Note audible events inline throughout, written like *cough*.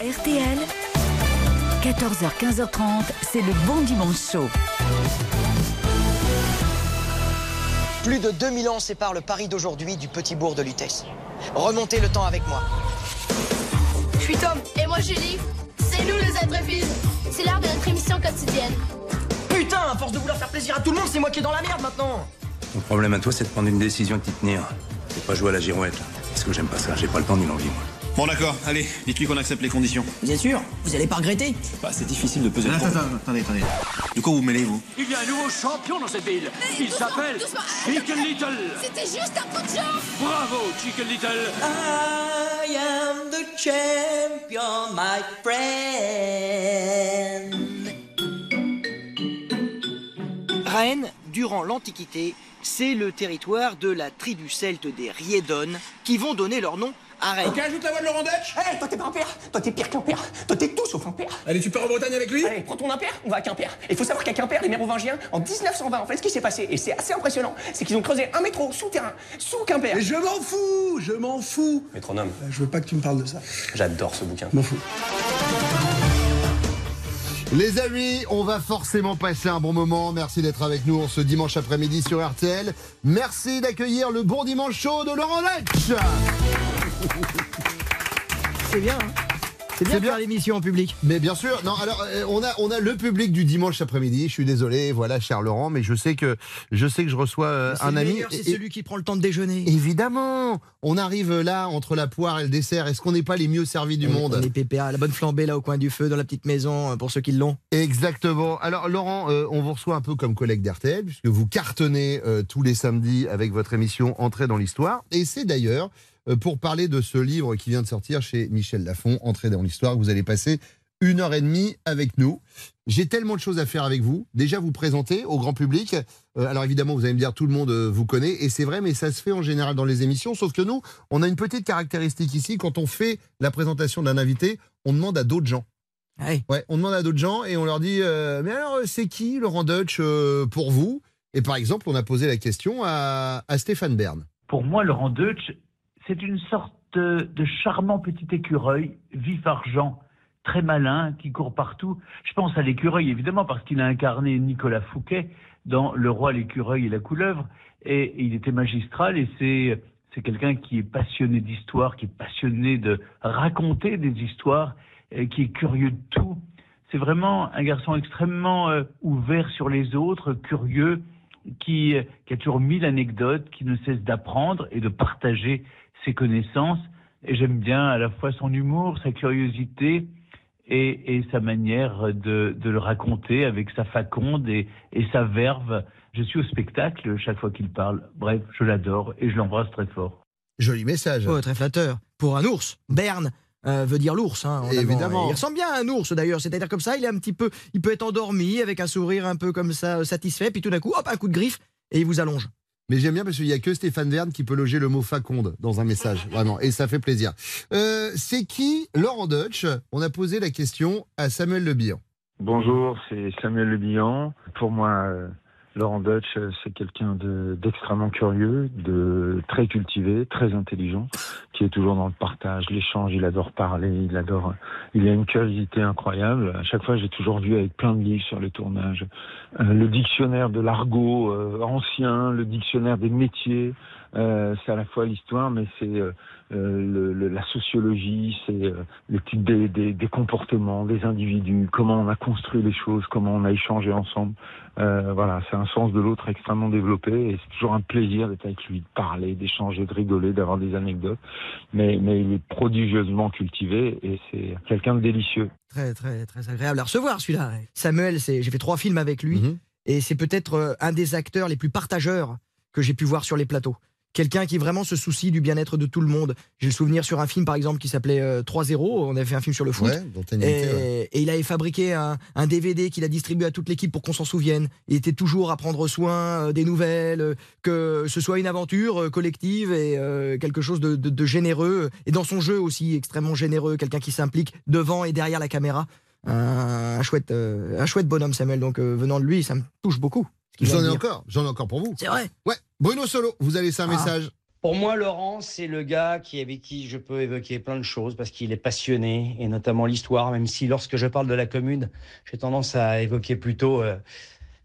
RTL, 14h, 15h30, c'est le bon dimanche chaud. Plus de 2000 ans séparent le Paris d'aujourd'hui du petit bourg de Lutèce. Remontez le temps avec moi. Je suis Tom. Et moi Julie. C'est nous les intrépides. C'est l'heure de notre émission quotidienne. Putain, à force de vouloir faire plaisir à tout le monde, c'est moi qui est dans la merde maintenant. Mon problème à toi, c'est de prendre une décision et de t'y tenir. C'est pas jouer à la girouette. là. Parce que j'aime pas ça, j'ai pas le temps ni l'envie, moi. Bon d'accord, allez, dites-lui qu'on accepte les conditions. Bien sûr, vous allez pas regretter. Bah c'est difficile de peser Attends, attends, attendez, attendez. De quoi vous mêlez vous? Il y a un nouveau champion dans cette ville. Il s'appelle doucement. Chicken Little. C'était juste un coup de chance. Bravo, Chicken Little. I am the champion, my friend. Rennes, durant l'Antiquité, c'est le territoire de la tribu celte des Riedones qui vont donner leur nom Rennes. Ok, ajoute la voix de Laurent Dutch. Hé, toi t'es pas un père Toi t'es pire qu'un père Toi t'es tout sauf un père Allez, tu pars en Bretagne avec lui? Allez, prends ton impère, on va à Quimper. Et il faut savoir qu'à Quimper, les mérovingiens, en 1920, en fait, ce qui s'est passé, et c'est assez impressionnant, c'est qu'ils ont creusé un métro souterrain, sous Quimper. Mais je m'en fous, je m'en fous. Métronome, Euh, Je veux pas que tu me parles de ça. j'adore ce bouquin. Je m'en fous. Les amis, on va forcément passer un bon moment. Merci d'être avec nous ce dimanche après-midi sur RTL. Merci d'accueillir le bon dimanche chaud de Laurent Letch. C'est bien, hein C'est bien C'est de bien. faire l'émission en public. Mais bien sûr, non. Alors, euh, on a on a le public du dimanche après-midi. Je suis désolé, voilà, cher Laurent, mais je sais que je sais que je reçois euh, un ami. C'est celui qui prend le temps de déjeuner. Évidemment, on arrive là entre la poire et le dessert. Est-ce qu'on n'est pas les mieux servis du On- monde On est pépère, la bonne flambée là au coin du feu, dans la petite maison, euh, pour ceux qui l'ont. Exactement. Alors Laurent, euh, on vous reçoit un peu comme collègue d'RTL, puisque vous cartonnez euh, tous les samedis avec votre émission Entrée dans l'Histoire. Et c'est d'ailleurs pour parler de ce livre qui vient de sortir chez Michel Lafon, Entrée dans l'Histoire, que vous allez passer une heure et demie avec nous. J'ai tellement de choses à faire avec vous. Déjà vous présenter au grand public. Euh, alors évidemment, vous allez me dire tout le monde euh, vous connaît, et c'est vrai, mais ça se fait en général dans les émissions. Sauf que nous, on a une petite caractéristique ici. Quand on fait la présentation d'un invité, on demande à d'autres gens. Ouais. Ouais, on demande à d'autres gens et on leur dit euh, Mais alors, c'est qui Laurent Deutsch euh, pour vous? Et par exemple, on a posé la question à, à Stéphane Bern. Pour moi, Laurent Deutsch, c'est une sorte de, charmant petit écureuil, vif argent, très malin, qui court partout. Je pense à l'écureuil, évidemment, parce qu'il a incarné Nicolas Fouquet dans Le roi, l'écureuil et la couleuvre. Et, il était magistral et c'est, c'est quelqu'un qui est passionné d'histoire, qui est passionné de raconter des histoires, qui est curieux de tout. C'est vraiment un garçon extrêmement euh, ouvert sur les autres, curieux, qui, qui a toujours mille anecdotes, qui ne cesse d'apprendre et de partager ses connaissances. Et j'aime bien à la fois son humour, sa curiosité et, et sa manière de, de le raconter avec sa faconde et, et sa verve. Je suis au spectacle chaque fois qu'il parle. Bref, je l'adore et je l'embrasse très fort. Joli message. Oh, très flatteur. Pour un ours. Berne euh, veut dire l'ours. Hein. Évidemment. Il ressemble bien à un ours d'ailleurs. C'est-à-dire comme ça, il est un petit peu, il peut être endormi avec un sourire un peu comme ça, satisfait, puis tout d'un coup, hop, un coup de griffe et il vous allonge. Mais j'aime bien parce qu'il n'y a que Stéphane Bern qui peut loger le mot faconde dans un message, *laughs* vraiment, et ça fait plaisir. Euh, c'est qui Laurent Deutsch? On a posé la question à Samuel Le Bihan. Bonjour, c'est Samuel Le Bihan. Pour moi, euh, Laurent Deutsch, euh, c'est quelqu'un de- d'extrêmement curieux, de très cultivé, très intelligent, qui est toujours dans le partage, l'échange. Il adore parler, il adore. Il a une curiosité incroyable. À chaque fois, j'ai toujours vu avec plein de livres sur le tournage, Euh, le dictionnaire de l'argot euh, ancien, le dictionnaire des métiers. Euh, c'est à la fois l'histoire, mais c'est euh, le- le- la sociologie, c'est euh, le type des, des- des comportements, des individus, comment on a construit les choses, comment on a échangé ensemble. Euh, voilà, c'est un sens de l'autre extrêmement développé et c'est toujours un plaisir d'être avec lui, de parler, d'échanger, de rigoler, d'avoir des anecdotes. Mais, mais il est prodigieusement cultivé et c'est quelqu'un de délicieux. Très, très, très agréable à recevoir celui-là. Samuel, c'est, j'ai fait trois films avec lui Mhm. et c'est peut-être euh, un des acteurs les plus partageurs que j'ai pu voir sur les plateaux. Quelqu'un qui vraiment se soucie du bien-être de tout le monde. J'ai le souvenir sur un film, par exemple, qui s'appelait euh, 3-0. On avait fait un film sur le foot. Ouais, Et, ouais. et il avait fabriqué un, un DVD qu'il a distribué à toute l'équipe pour qu'on s'en souvienne. Il était toujours à prendre soin euh, des nouvelles, euh, que ce soit une aventure euh, collective et euh, quelque chose de, de- de généreux. Et dans son jeu aussi, extrêmement généreux, quelqu'un qui s'implique devant et derrière la caméra. Un, un chouette, euh, un chouette bonhomme, Samuel. Donc euh, venant de lui, ça me touche beaucoup. J'en ai encore, j'en ai encore pour vous. C'est vrai. Ouais, Bruno Solo, vous avez laissé un Ah. message. Pour moi, Laurent, c'est le gars qui, avec qui je peux évoquer plein de choses parce qu'il est passionné, et notamment l'histoire, même si lorsque je parle de la commune, j'ai tendance à évoquer plutôt euh,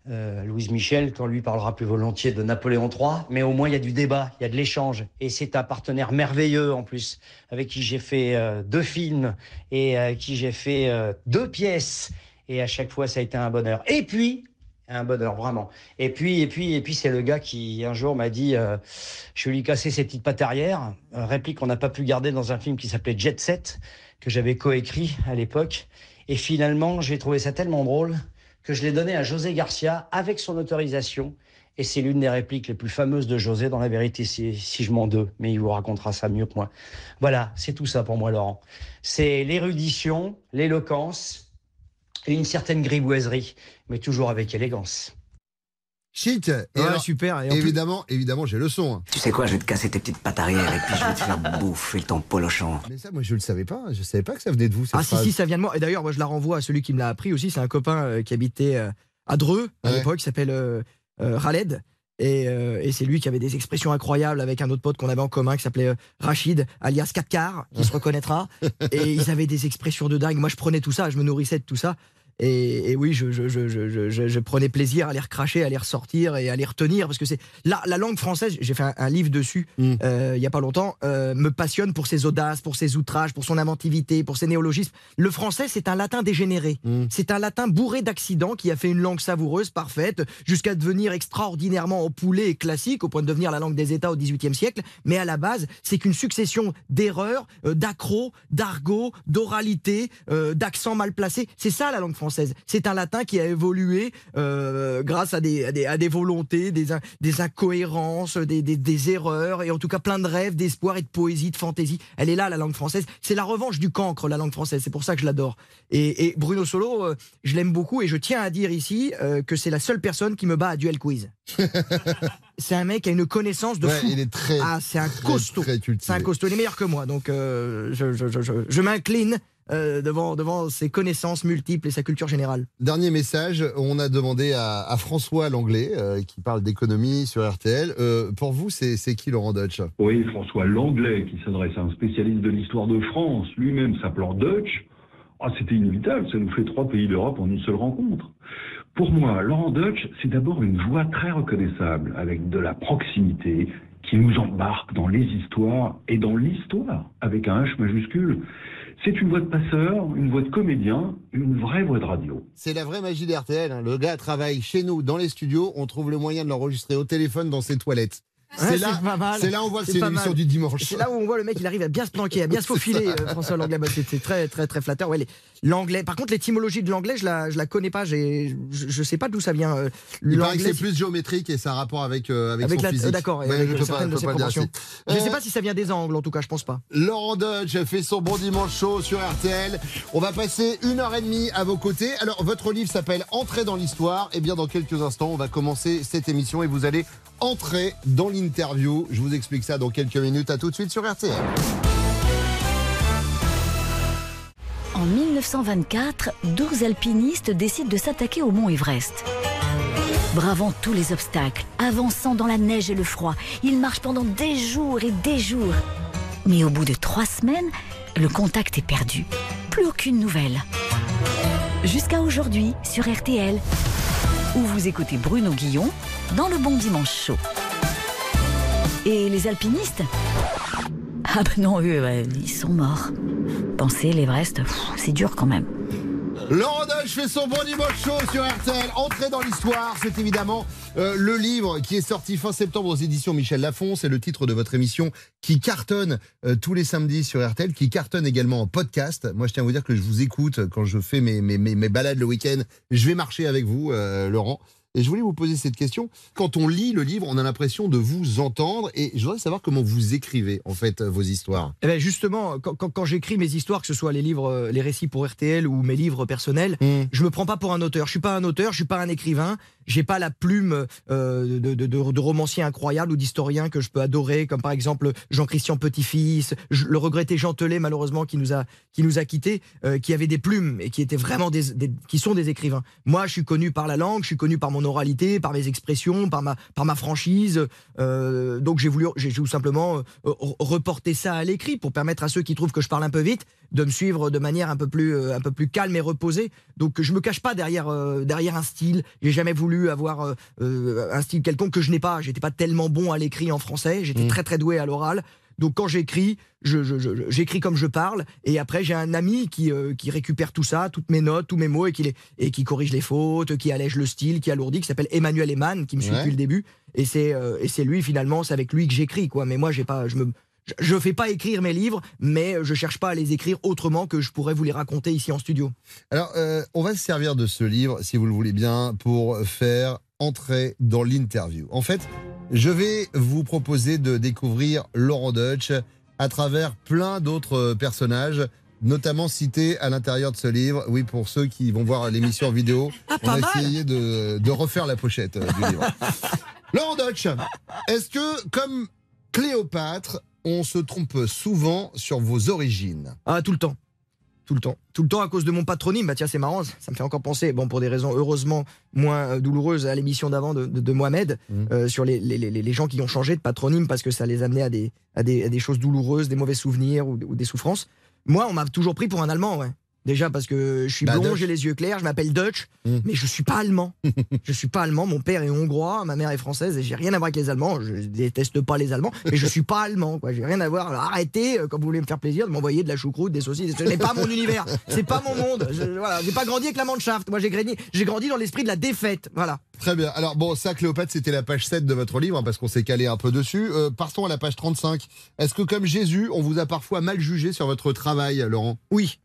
euh, Louise Michel, quand lui parlera plus volontiers de Napoléon III. Mais au moins, il y a du débat, il y a de l'échange. Et c'est un partenaire merveilleux en plus, avec qui j'ai fait euh, deux films et avec qui j'ai fait euh, deux pièces. Et à chaque fois, ça a été un bonheur. Et puis, un bonheur, vraiment. Et puis, et puis, et puis, c'est le gars qui, un jour, m'a dit euh, Je vais lui casser ses petites pattes arrière. Euh, réplique qu'on n'a pas pu garder dans un film qui s'appelait Jet Set, que j'avais coécrit à l'époque. Et finalement, j'ai trouvé ça tellement drôle que je l'ai donné à José Garcia avec son autorisation. Et c'est l'une des répliques les plus fameuses de José, dans la vérité, si, si je m'en deux. Mais il vous racontera ça mieux que moi. Voilà, c'est tout ça pour moi, Laurent. C'est l'érudition, l'éloquence et une certaine grivoiserie, mais toujours avec élégance. Chic. Et Ouais, alors, super. Et en plus- évidemment, évidemment, j'ai le son. hein. Tu sais quoi, je vais te casser tes petites pattes arrière et puis je vais te faire *laughs* bouffer ton polochon. Mais ça, moi, je le savais pas. Je savais pas que ça venait de vous. Cette Ah si, phrase. si, ça vient de moi. Et d'ailleurs, moi, je la renvoie à celui qui me l'a appris aussi. C'est un copain euh, qui habitait euh, à Dreux à Ouais. l'époque, qui s'appelle euh, euh, Khaled. Et, euh, et c'est lui qui avait des expressions incroyables avec un autre pote qu'on avait en commun qui s'appelait euh, Rachid, alias Katkar, qui se reconnaîtra. *laughs* Et ils avaient des expressions de dingue. Moi, je prenais tout ça, je me nourrissais de tout ça. Et, et oui, je, prenais plaisir à les recracher, à les ressortir et à les retenir parce que c'est la, la langue française. J'ai fait un, un livre dessus euh, il y a pas longtemps. euh, me passionne pour ses audaces, pour ses outrages, pour son inventivité, pour ses néologismes. Le français, c'est un latin dégénéré. C'est un latin bourré d'accidents qui a fait une langue savoureuse, parfaite, jusqu'à devenir extraordinairement empoulée et classique au point de devenir la langue des États au XVIIIe siècle. Mais à la base, c'est qu'une succession d'erreurs, euh, d'accros, d'argot, d'oralité, euh, d'accents mal placés. C'est ça la langue française. C'est un latin qui a évolué euh, grâce à des, à des, à des volontés, des, in- des incohérences, des, des, des erreurs, et en tout cas plein de rêves, d'espoir et de poésie, de fantaisie. Elle est là, la langue française. C'est la revanche du cancre, la langue française. C'est pour ça que je l'adore. Et, et Bruno Solo, euh, je l'aime beaucoup, et je tiens à dire ici euh, que c'est la seule personne qui me bat à duel quiz. *laughs* c'est un mec qui a une connaissance de Ouais, fou. il est très, ah, c'est un très, costaud. C'est un costaud. Il est meilleur que moi. Donc, je, je, je, je, je m'incline euh, devant, devant ses connaissances multiples et sa culture générale. Dernier message, on a demandé à, à François Langlais, euh, qui parle d'économie sur RTL. Euh, pour vous, c'est c'est qui Laurent Dutch Oui, François Langlais, qui s'adresse à un spécialiste de l'histoire de France, lui-même s'appelant Dutch. Ah, c'était inévitable, ça nous fait trois pays d'Europe en une seule rencontre. Pour moi, Laurent Dutch, c'est d'abord une voix très reconnaissable, avec de la proximité, qui nous embarque dans les histoires et dans l'histoire, avec un H majuscule. C'est une voix de passeur, une voix de comédien, une vraie voix de radio. C'est la vraie magie d'RTL. hein. Le gars travaille chez nous, dans les studios. On trouve le moyen de l'enregistrer au téléphone dans ses toilettes. Ouais, c'est là, c'est là on voit c'est une pas émission mal. du dimanche. C'est là où on voit le mec, il arrive à bien se planquer, à bien se faufiler, euh, *laughs* François Langlais. C'est très, très, très flatteur. Ouais, l'anglais. Par contre, l'étymologie de l'anglais, je la, je la connais pas. J'ai, je, je sais pas d'où ça vient. euh, Il paraît que c'est plus géométrique et ça a un rapport avec, euh, avec, avec son la, physique. d'accord, Ouais, je pas, de ses. Je sais Euh, pas si ça vient des angles, en tout cas, je pense pas. Laurent Dutch fait son bon dimanche chaud sur RTL. On va passer une heure et demie à vos côtés. Alors, votre livre s'appelle Entrer dans l'histoire. Et bien, dans quelques instants, on va commencer cette émission et vous allez entrer dans l'interview. Je vous explique ça dans quelques minutes. À tout de suite sur RTL. En 1924, 12 alpinistes décident de s'attaquer au mont Everest. Bravant tous les obstacles, avançant dans la neige et le froid, ils marchent pendant des jours et des jours. Mais au bout de trois semaines, le contact est perdu. Plus aucune nouvelle. Jusqu'à aujourd'hui, sur RTL, où vous écoutez Bruno Guillon dans le Bon Dimanche Chaud. Et les alpinistes Ah ben non, eux, ils sont morts. Penser l'Everest, c'est dur quand même. Laurent Dutch fait son bon dimanche chaud sur RTL. Entrer dans l'histoire, c'est évidemment euh, le livre qui est sorti fin septembre aux éditions Michel Lafon. C'est le titre de votre émission qui cartonne euh, tous les samedis sur RTL, qui cartonne également en podcast. Moi, je tiens à vous dire que je vous écoute quand je fais mes, mes, mes, mes balades le week-end. Je vais marcher avec vous, euh, Laurent. Et je voulais vous poser cette question. Quand on lit le livre, on a l'impression de vous entendre. Et je voudrais savoir comment vous écrivez, en fait, vos histoires. Eh ben justement, quand, quand- quand j'écris mes histoires, que ce soit les livres, euh, les récits pour RTL ou mes livres personnels, je me prends pas pour un auteur. Je suis pas un auteur, je suis pas un écrivain. J'ai pas la plume euh, de, de, de- de romancier incroyable ou d'historien que je peux adorer, comme par exemple Jean-Christian Petit-Fils, le regretté Jean Telet, malheureusement, qui nous a qui nous a quittés, euh, qui avait des plumes et qui étaient vraiment des, des- qui sont des écrivains. Moi, je suis connu par la langue, je suis connu par mon oralité, par mes expressions, par ma, par ma franchise. Euh, donc j'ai voulu, j'ai tout simplement euh, reporter ça à l'écrit pour permettre à ceux qui trouvent que je parle un peu vite de me suivre de manière un peu plus, euh, un peu plus calme et reposée. Donc je me cache pas derrière, derrière un style. J'ai jamais voulu avoir un style quelconque que je n'ai pas. J'étais pas tellement bon à l'écrit en français. J'étais Mm. très très doué à l'oral. Donc quand j'écris, j'écris comme je parle, et après j'ai un ami qui, euh, qui récupère tout ça, toutes mes notes, tous mes mots, et qui, les, et qui corrige les fautes, qui allège le style, qui alourdit, qui s'appelle Emmanuel Eman, qui me suit Ouais. depuis le début. Et c'est euh, et c'est lui finalement, c'est avec lui que j'écris quoi. Mais moi j'ai pas, je me je- je fais pas écrire mes livres, mais je cherche pas à les écrire autrement que je pourrais vous les raconter ici en studio. Alors, euh, on va se servir de ce livre, si vous le voulez bien, pour faire entrer dans l'interview. En fait, je vais vous proposer de découvrir Laurent Deutsch à travers plein d'autres personnages, notamment cités à l'intérieur de ce livre. Oui, pour ceux qui vont voir l'émission en vidéo, *laughs* Ah, on a mal. essayé de, de refaire la pochette euh, du livre. *laughs* Laurent Deutsch, est-ce que, comme Cléopâtre, on se trompe souvent sur vos origines? Ah, tout le temps. Tout le temps. Tout le temps à cause de mon patronyme. Bah tiens, c'est marrant, ça me fait encore penser, bon, pour des raisons heureusement moins euh, douloureuses, à l'émission d'avant de, de- de Mohamed, Mhm. euh, sur les, les- les- les gens qui ont changé de patronyme parce que ça les amenait à des, à des, à des choses douloureuses, des mauvais souvenirs ou, ou des souffrances. Moi, on m'a toujours pris pour un Allemand, ouais. Déjà parce que je suis Bah, blond, j'ai les yeux clairs, je m'appelle Dutch, Mhm. mais je suis pas allemand. *laughs* je suis pas allemand, mon père est hongrois, ma mère est française et j'ai rien à voir avec les Allemands. Je déteste pas les Allemands, mais je suis pas allemand, quoi. J'ai rien à voir. Alors arrêtez, euh, quand vous voulez me faire plaisir, de m'envoyer de la choucroute, des saucisses. Ce n'est pas mon univers, c'est pas mon monde. Je, voilà, j'ai pas grandi avec la Mannschaft. Moi, j'ai grandi, j'ai grandi dans l'esprit de la défaite. Voilà. Très bien. Alors bon, ça, Cléopâtre, c'était la page 7 de votre livre, hein, parce qu'on s'est calé un peu dessus. Euh, partons à la page 35. Est-ce que, comme Jésus, on vous a parfois mal jugé sur votre travail, Laurent? Oui.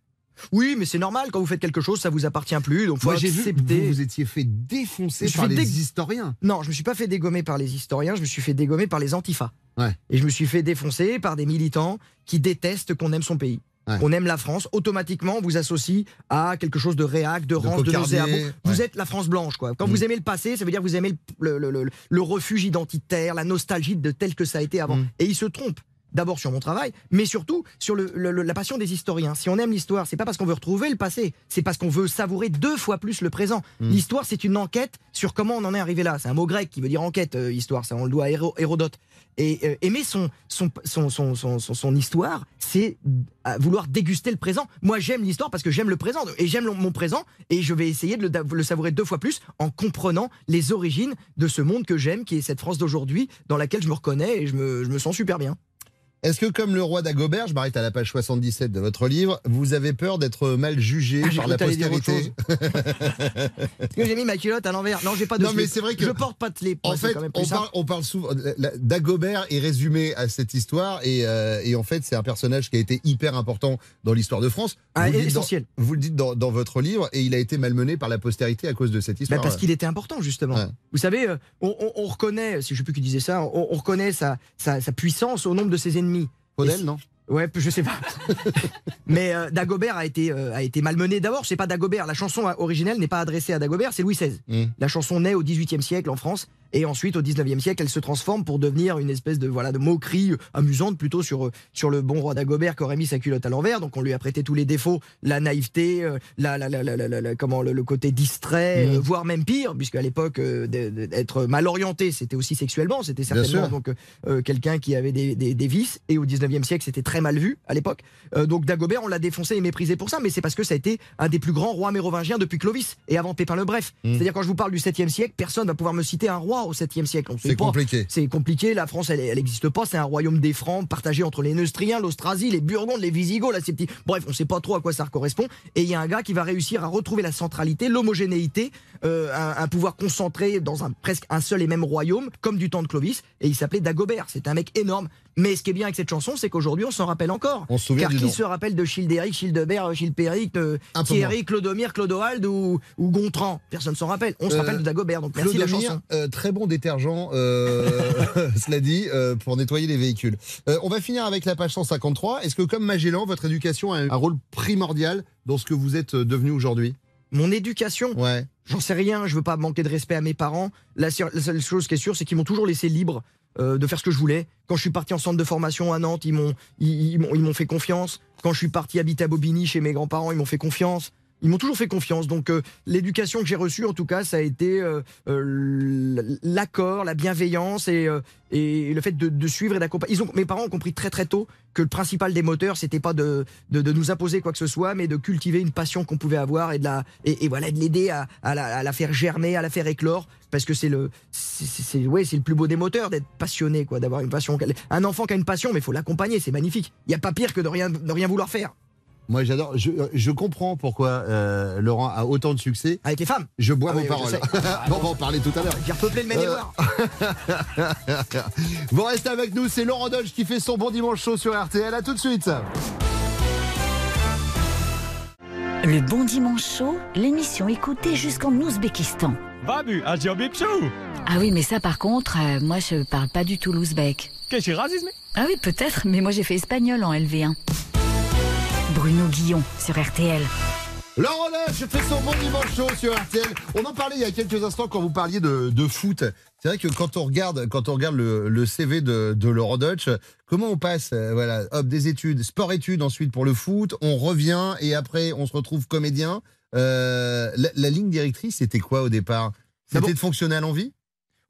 Oui, mais c'est normal, quand vous faites quelque chose, ça vous appartient plus, donc faut Moi, j'ai vu que accepter. vous vous étiez fait défoncer Je par les historiens. Non, je me suis pas fait dégommer par les historiens, je me suis fait dégommer par les antifas. Ouais. Et je me suis fait défoncer par des militants qui détestent qu'on aime son pays. Ouais. On aime la France, automatiquement on vous associe à quelque chose de réac, de rance, de nauséabond. Vous ouais. êtes la France blanche, quoi. Quand Mm. vous aimez le passé, ça veut dire que vous aimez le, le- le- le refuge identitaire, la nostalgie de tel que ça a été avant. Mm. Et ils se trompent. D'abord sur mon travail, mais surtout sur le- le- le- la passion des historiens. Si on aime l'histoire, c'est pas parce qu'on veut retrouver le passé, c'est parce qu'on veut savourer deux fois plus le présent. Mm. L'histoire, c'est une enquête sur comment on en est arrivé là. C'est un mot grec qui veut dire enquête, euh, histoire. Ça, on le doit à Héro- Hérodote. Et euh, aimer son, son, son, son, son, son- son histoire, c'est euh, vouloir déguster le présent. Moi, j'aime l'histoire parce que j'aime le présent. Et j'aime mon présent. Et je vais essayer de le, de le savourer deux fois plus en comprenant les origines de ce monde que j'aime, qui est cette France d'aujourd'hui, dans laquelle je me reconnais et je me, je me sens super bien. Est-ce que, comme le roi d'Agobert, je m'arrête à la page 77 de votre livre, vous avez peur d'être mal jugé Ah, par la postérité *laughs* Parce que j'ai mis ma culotte à l'envers. Non, j'ai pas de Non, mais c'est vrai que- Je porte pas de slip. En fait, quand même on parle, on parle souvent. Dagobert est résumé à cette histoire et, euh, et en fait, c'est un personnage qui a été hyper important dans l'histoire de France. Ah, Vous essentiel. dans- vous le dites dans, dans votre livre et il a été malmené par la postérité à cause de cette Bah, histoire. parce qu'il était important, justement. Ouais. Vous savez, euh, on, on- on reconnaît, si je sais plus qui disait ça, on, on reconnaît sa, sa, sa puissance au nombre de ses ennemis. Faudel, si- non? Ouais, je sais pas. *laughs* Mais euh, Dagobert a été, euh, a été malmené. D'abord, c'est pas Dagobert. La chanson originelle n'est pas adressée à Dagobert, c'est Louis XVI. Mm. La chanson naît au XVIIIe siècle en France. Et ensuite, au 19e siècle, elle se transforme pour devenir une espèce de voilà de moquerie amusante plutôt sur sur le bon roi d'Agobert qui aurait mis sa culotte à l'envers. Donc on lui a prêté tous les défauts, la naïveté, euh, la, la, la, la, comment le, le côté distrait, Mhm. euh, voire même pire, puisque à l'époque euh, d'être mal orienté, c'était aussi sexuellement, c'était certainement donc euh, quelqu'un qui avait des, des, des vices. Et au 19e siècle, c'était très mal vu à l'époque. Donc Dagobert, on l'a défoncé et méprisé pour ça, mais c'est parce que ça a été un des plus grands rois mérovingiens depuis Clovis et avant Pépin le Bref. Mhm. C'est-à-dire quand je vous parle du 7e siècle, personne va pouvoir me citer un roi au 7e siècle. C'est compliqué. C'est compliqué. La France, elle n'existe pas. C'est un royaume des Francs partagé entre les Neustriens, l'Austrasie, les Burgondes, les Visigoths. Là, ces petits. Bref, on sait pas trop à quoi ça correspond. Et il y a un gars qui va réussir à retrouver la centralité, l'homogénéité, euh, un, un pouvoir concentré dans un presque un seul et même royaume, comme du temps de Clovis. Et il s'appelait Dagobert. C'est un mec énorme. Mais ce qui est bien avec cette chanson, c'est qu'aujourd'hui, on s'en rappelle encore. On se souvient Car qui nom. se rappelle de Childéric, Childebert, Chilpéric, euh, Un peu Thierry, Clodomir, Clodoald ou, ou Gontran Personne s'en rappelle. On se Euh, rappelle de Dagobert. Donc merci de la chanson. euh, très bon détergent, euh, *laughs* cela dit, euh, pour nettoyer les véhicules. Euh, on va finir avec la page 153. Est-ce que, comme Magellan, votre éducation a un rôle primordial dans ce que vous êtes euh, devenu aujourd'hui? Mon éducation, Ouais. J'en sais rien, je veux pas manquer de respect à mes parents. La seule chose qui est sûre, c'est qu'ils m'ont toujours laissé libre euh, de faire ce que je voulais. Quand je suis parti en centre de formation à Nantes, ils m'ont ils, ils m'ont- ils m'ont fait confiance. Quand je suis parti habiter à Bobigny chez mes grands-parents, ils m'ont fait confiance. Ils m'ont toujours fait confiance. Donc euh, l'éducation que j'ai reçue, en tout cas, ça a été euh, euh, l'accord, la bienveillance et, le fait de, suivre et d'accompagner. Mes parents ont compris très très tôt que le principal des moteurs, c'était pas de, nous imposer quoi que ce soit, mais de cultiver une passion qu'on pouvait avoir et de la et, voilà de l'aider à, la, faire germer, à la faire éclore, parce que c'est le ouais c'est le plus beau des moteurs d'être passionné quoi, d'avoir une passion. Un enfant qui a une passion, mais il faut l'accompagner, c'est magnifique. Il y a pas pire que de rien de rien vouloir faire. Moi, j'adore. Je, je comprends pourquoi euh, Laurent a autant de succès. Avec les femmes Je bois Ah vos oui, paroles. *laughs* on va en parler tout à l'heure. J'ai repeuplé le Maine-et-Loire. *laughs* Vous restez avec nous, c'est Laurent Dodge qui fait son bon dimanche chaud sur RTL. À tout de suite. Le Bon Dimanche Chaud, l'émission écoutée jusqu'en Ouzbékistan. Babu. Ah oui, mais ça par contre, euh, moi je parle pas du tout l'ouzbek. Qu'est-ce que c'est racisme Ah oui, peut-être, mais moi j'ai fait espagnol en LV1. Bruno Guillon sur RTL. Laurent Dodge fait son bon dimanche chaud sur RTL. On en parlait il y a quelques instants quand vous parliez de, de foot. C'est vrai que quand on regarde, quand on regarde le, le CV de, de Laurent Dutch, comment on passe euh, voilà, hop, des études, sport-études ensuite pour le foot, on revient et après on se retrouve comédien. Euh, la, la ligne directrice, c'était quoi au départ? C'était de fonctionner à l'envie?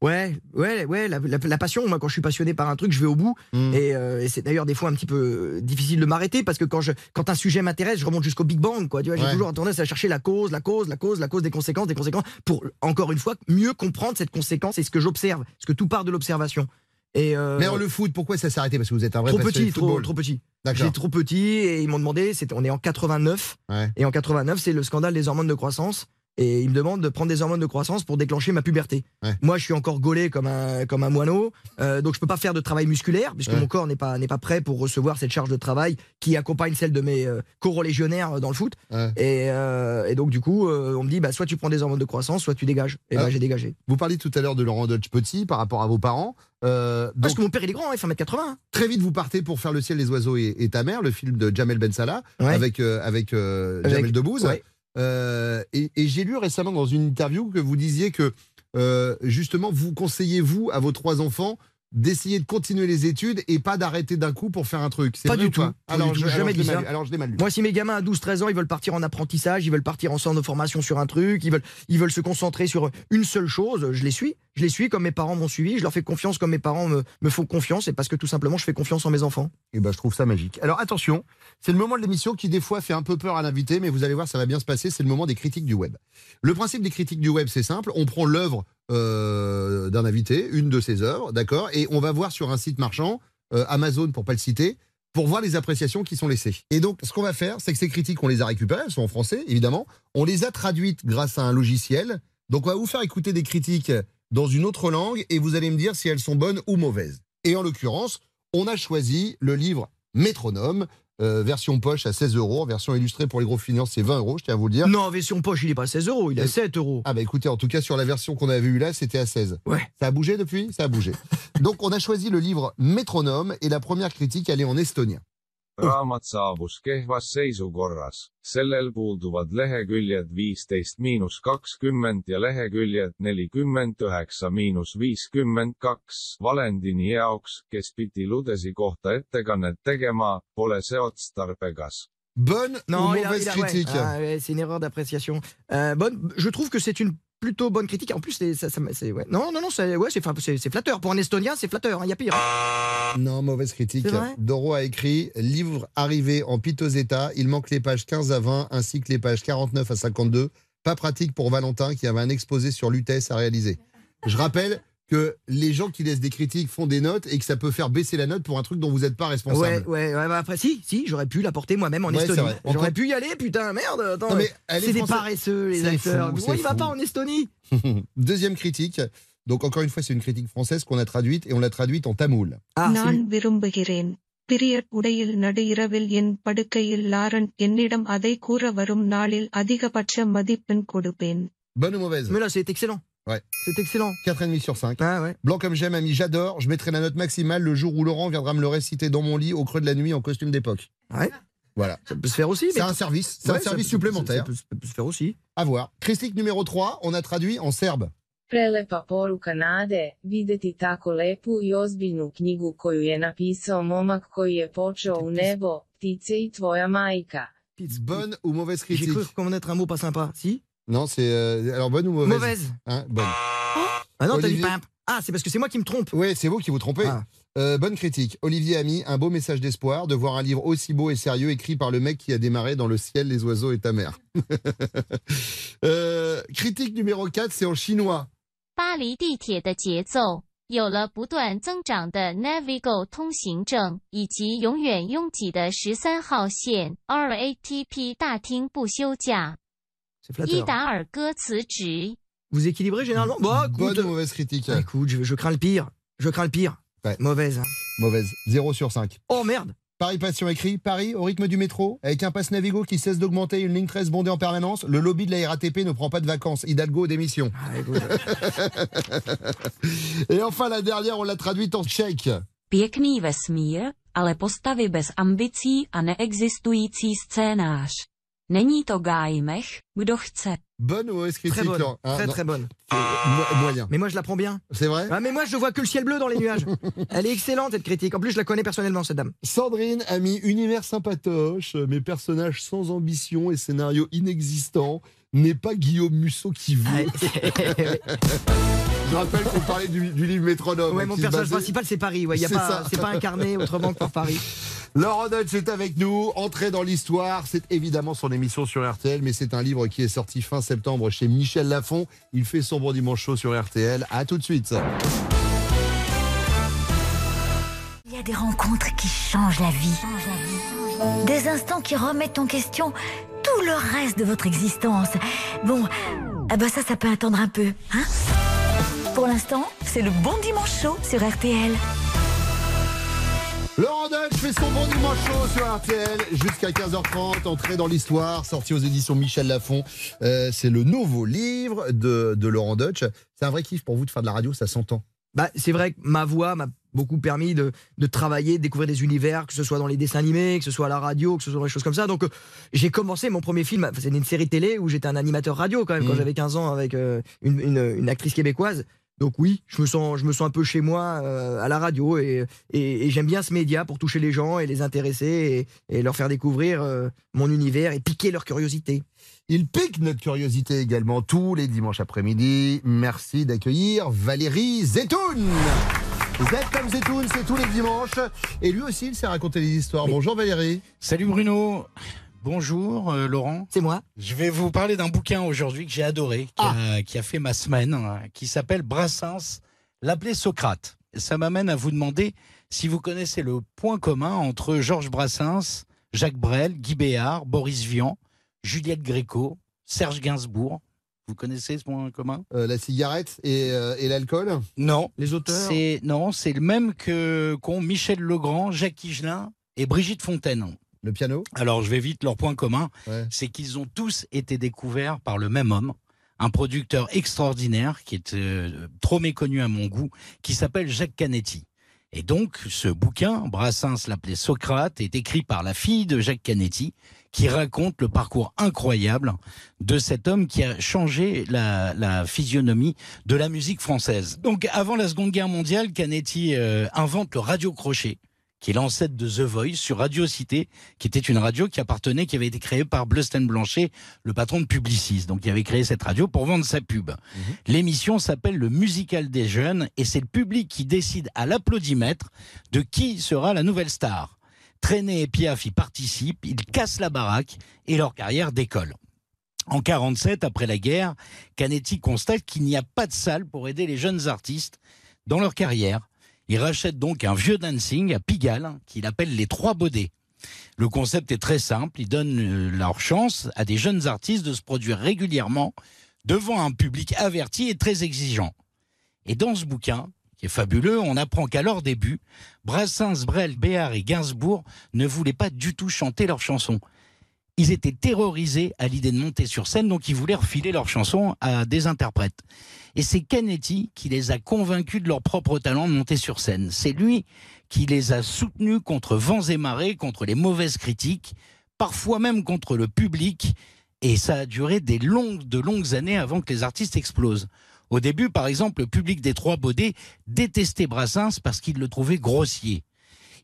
Ouais, ouais, ouais, la, la- la passion, moi quand je suis passionné par un truc, je vais au bout. Hmm. Et, euh, et c'est d'ailleurs des fois un petit peu euh, difficile de m'arrêter parce que quand, je, quand un sujet m'intéresse, je remonte jusqu'au Big Bang. Quoi, tu vois, j'ai toujours tendance à chercher la cause, la cause, la cause, la cause des conséquences, des conséquences, pour encore une fois mieux comprendre cette conséquence et ce que j'observe. Parce que tout part de l'observation. Et euh, Mais alors, le foot, pourquoi ça s'est arrêté? Parce que vous êtes un vrai trop petit, trop, trop petit. J'ai trop petit et ils m'ont demandé, on est en 89, Ouais. et en 89 c'est le scandale des hormones de croissance. Et ils me demandent de prendre des hormones de croissance pour déclencher ma puberté. Ouais. Moi, je suis encore gaulé comme un, comme un moineau, euh, donc je peux pas faire de travail musculaire puisque Ouais. mon corps n'est pas, n'est pas prêt pour recevoir cette charge de travail qui accompagne celle de mes euh, co-relégionnaires euh, dans le foot. Ouais. Et, euh, et donc du coup, on me dit, bah, soit tu prends des hormones de croissance, soit tu dégages. Et Ah. bah, j'ai dégagé. Vous parliez tout à l'heure de Laurent Dutch petit par rapport à vos parents. Euh, Parce donc, que mon père il est grand, hein, il fait 1m80. hein. très vite, vous partez pour faire Le ciel, les oiseaux et, et ta mère, le film de Jamel Ben Salah, Ouais. avec, euh, avec, euh, Avec- Jamel Debbouze. ouais. Euh, et j'ai lu récemment dans une interview que vous disiez que euh, justement vous conseillez vous à vos trois enfants d'essayer de continuer les études et pas d'arrêter d'un coup pour faire un truc. Pas du ou tout. Alors, je, Jamais dit ça. Alors je l'ai mal lu. Moi, si mes gamins à 12-13 ans, ils veulent partir en apprentissage, ils veulent partir en centre de formation sur un truc, ils veulent, ils veulent se concentrer sur une seule chose, je les suis. Je les suis comme mes parents m'ont suivi, je leur fais confiance comme mes parents me, me font confiance, et parce que tout simplement, je fais confiance en mes enfants. Et ben, je trouve ça magique. Alors attention, c'est le moment de l'émission qui des fois fait un peu peur à l'invité, mais vous allez voir, ça va bien se passer. C'est le moment des critiques du web. Le principe des critiques du web, c'est simple. On prend l'œuvre d'un invité, une de ses œuvres, d'accord, et on va voir sur un site marchand, euh, Amazon pour pas le citer, pour voir les appréciations qui sont laissées. Et donc, ce qu'on va faire, c'est que ces critiques, on les a récupérées, elles sont en français, évidemment. On les a traduites grâce à un logiciel. Donc, on va vous faire écouter des critiques dans une autre langue et vous allez me dire si elles sont bonnes ou mauvaises. Et en l'occurrence, on a choisi le livre Métronome, euh, version poche à 16 euros, version illustrée pour les gros finances, c'est 20 euros, je tiens à vous le dire. Non, version poche, il est pas à 16 euros, il est à 7 euros. Ah bah écoutez, en tout cas sur la version qu'on avait eue là, c'était à 16. Ouais. Ça a bougé depuis? Ça a bougé. *laughs* Donc on a choisi le livre Métronome et la première critique, elle est en estonien. Raamat saabus kehvas seisukorras. sellel puuduvad leheküljed viisteist miinus kakskümmend ja leheküljed nelikümmend üheksa miinus viiskümmend kaks. Valendini jaoks, kes pidi Ludesi kohta ettekannet tegema, pole see otstarbekas. Bonne Non, ou a- mauvaise a- ouais. critique Ah, ouais, c'est une erreur d'appréciation. Euh, bonne, je trouve que c'est une plutôt bonne critique. En plus, c'est- ça, ça- c'est ouais. non, non, non, c'est ouais, flatteur. Pour un Estonien, c'est flatteur. Il y a pire. Non, mauvaise critique. Doro a écrit livre arrivé en piteux état. Il manque les pages 15 à 20 ainsi que les pages 49 à 52. Pas pratique pour Valentin qui avait un exposé sur l'UTS à réaliser. Je rappelle que les gens qui laissent des critiques font des notes et que ça peut faire baisser la note pour un truc dont vous n'êtes pas Ouais, responsable. ouais, ouais, bah après, si, si, j'aurais pu l'apporter moi-même en Ouais, c'est Estonie. vrai. On J'aurais compte- pu y aller, putain, merde. Attends, Non, mais elle est c'est des française. paresseux, les C'est acteurs. fou, Pourquoi c'est il va fou. pas en Estonie *laughs* Deuxième critique. Donc encore une fois, c'est une critique française qu'on a traduite et on l'a traduite en tamoul. Ah, நான் விரும்புகிறேன் பிரியர் உடையில் நடு இரவில் என் படுக்கையில் லாரன் என்னிடம் அதை கூற வரும் நாளில் அதிகபட்ச மதிப்பெண் கொடுப்பேன் Bonne ou mauvaise Mais là, c'est excellent. Ouais. C'est excellent. 4,5 sur 5. Ah ouais. Blanc comme j'aime, ami, j'adore. Je mettrai la note maximale le jour où Laurent viendra me le réciter dans mon lit au creux de la nuit en costume d'époque. Ouais. Voilà. Ça peut se faire aussi. C'est un service. C'est Ouais, un service supplémentaire. Ça peut, ça peut se faire aussi. À voir. Christique numéro 3, on a traduit en serbe. Prelepa poruka nade, videti tako lepu i ozbiljnu knjigu koju je napisao momak koji je počeo u nebo, ptice i tvoja majka. Bonne ou mauvaise J'ai critique? cru reconnaître un mot pas sympa. Si? Non, c'est. euh, alors, bonne ou mauvaise Mauvaise. Hein, bonne. Ah non, t'as dit Olivier- pimp. Ah, c'est parce que c'est moi qui me trompe. Oui, c'est vous qui vous trompez. Ah. Euh, bonne critique. Olivier a mis un beau message d'espoir de voir un livre aussi beau et sérieux écrit par le mec qui a démarré dans le ciel, les oiseaux et ta mère. *laughs* Euh, critique numéro 4, c'est en chinois. 巴黎地铁的节奏有了不断增长的 Navigo 通行证，以及永远拥挤的十三号线 RATP 大厅不休假。 c'est flatteur. Vous équilibrez généralement? Bah, écoute, Bonne ou mauvaise critique? Bah, écoute, je, je crains le pire. Je crains le pire. Ouais. Mauvaise. Mauvaise. 0 sur 5. Oh merde Paris Passion écrit Paris, au rythme du métro, avec un pass Navigo qui cesse d'augmenter, une ligne 13 bondée en permanence, le lobby de la RATP ne prend pas de vacances. Hidalgo, démission. Ah, écoute, *laughs* Et enfin, la dernière, on l'a traduite en tchèque. Pěkný vesmír, ale postavy bez ambicí a neexistující scénář. Není to Gájmech, kdo chce. Bonne ou mauvaise critique Très bonne. Hein, très très bonne. Mo- moyen. Mais moi je la prends bien. C'est vrai Ah, mais moi je vois que le ciel bleu dans les nuages. *laughs* Elle est excellente cette critique. En plus je la connais personnellement cette dame. Sandrine a mis univers sympatoche, mais personnages sans ambition et scénario inexistant. N'est pas Guillaume Musso qui veut. *laughs* *laughs* Je rappelle qu'on parlait du, du livre Métronome. Ouais, hein, mon personnage basait- principal c'est Paris. Ouais, y a C'est pas, ça. c'est pas incarné autrement que par Paris. Laurent Dutch est avec nous, entrée dans l'histoire. C'est évidemment son émission sur RTL, mais c'est un livre qui est sorti fin septembre chez Michel Lafon. Il fait son bon dimanche chaud sur RTL. À tout de suite. Il y a des rencontres qui changent la vie. Des instants qui remettent en question tout le reste de votre existence. Bon, ah bah ça, ça peut attendre un peu, hein? Pour l'instant, c'est le bon dimanche chaud sur RTL. Laurent Dutch fait son bon dimanche chaud sur RTL jusqu'à 15h30. Entrée dans l'histoire, sorti aux éditions Michel Lafon. Euh, c'est le nouveau livre de, de Laurent Dutch. C'est un vrai kiff pour vous de faire de la radio, ça s'entend. Bah, c'est vrai que ma voix m'a beaucoup permis de, de travailler, de découvrir des univers, que ce soit dans les dessins animés, que ce soit à la radio, que ce soit dans les choses comme ça. Donc, euh, j'ai commencé mon premier film, c'était une série télé où j'étais un animateur radio quand même, quand Mhm. j'avais 15 ans avec euh, une, une- une actrice québécoise. Donc oui, je me sens, je me sens un peu chez moi euh, à la radio et, et- et j'aime bien ce média pour toucher les gens et les intéresser et, et leur faire découvrir euh, mon univers et piquer leur curiosité. Il pique notre curiosité également tous les dimanches après-midi. Merci d'accueillir Valérie Zetoun. Z comme Zetoun, c'est tous les dimanches. Et lui aussi, il sait raconter des histoires. Bonjour Valérie. Salut Bruno. Bonjour euh, Laurent. C'est moi. Je vais vous parler d'un bouquin aujourd'hui que j'ai adoré, qui, a, qui a fait ma semaine, hein, qui s'appelle Brassens, l'appeler Socrate. Ça m'amène à vous demander si vous connaissez le point commun entre Georges Brassens, Jacques Brel, Guy Béard, Boris Vian, Juliette Gréco, Serge Gainsbourg. Vous connaissez ce point commun? Euh, la cigarette et, euh, et l'alcool? Non. Les auteurs? C'est non, c'est le même que qu'ont Michel Legrand, Jacques Higelin et Brigitte Fontaine. Le piano Alors je vais vite leur point commun, Ouais. c'est qu'ils ont tous été découverts par le même homme, un producteur extraordinaire qui est euh, trop méconnu à mon goût, qui s'appelle Jacques Canetti. Et donc, ce bouquin, Brassens l'appelait Socrate, est écrit par la fille de Jacques Canetti, qui raconte le parcours incroyable de cet homme qui a changé la, la physionomie de la musique française. Donc, avant la Seconde Guerre mondiale, Canetti euh, invente le radio-crochet, qui est l'ancêtre de The Voice sur Radio Cité, qui était une radio qui appartenait, qui avait été créée par Bleusten Blanchet, le patron de Publicis. Donc, il avait créé cette radio pour vendre sa pub. L'émission s'appelle Le Musical des Jeunes et c'est le public qui décide à l'applaudimètre de qui sera la nouvelle star. Traîné et Piaf y participent, ils cassent la baraque et leur carrière décolle. En 47, après la guerre, Canetti constate qu'il n'y a pas de salle pour aider les jeunes artistes dans leur carrière. Il rachète donc un vieux dancing à Pigalle qu'il appelle les Trois Baudets. Le concept est très simple, il donne euh, leur chance à des jeunes artistes de se produire régulièrement devant un public averti et très exigeant. Et dans ce bouquin, qui est fabuleux, on apprend qu'à leur début, Brassens, Brel, Béard et Gainsbourg ne voulaient pas du tout chanter leurs chansons. Ils étaient terrorisés à l'idée de monter sur scène, donc ils voulaient refiler leurs chansons à des interprètes. Et c'est Canetti qui les a convaincus de leur propre talent de monter sur scène. C'est lui qui les a soutenus contre vents et marées, contre les mauvaises critiques, parfois même contre le public. Et ça a duré des longues, de longues années avant que les artistes explosent. Au début, par exemple, le public des Trois Baudets détestait Brassens parce qu'il le trouvait grossier.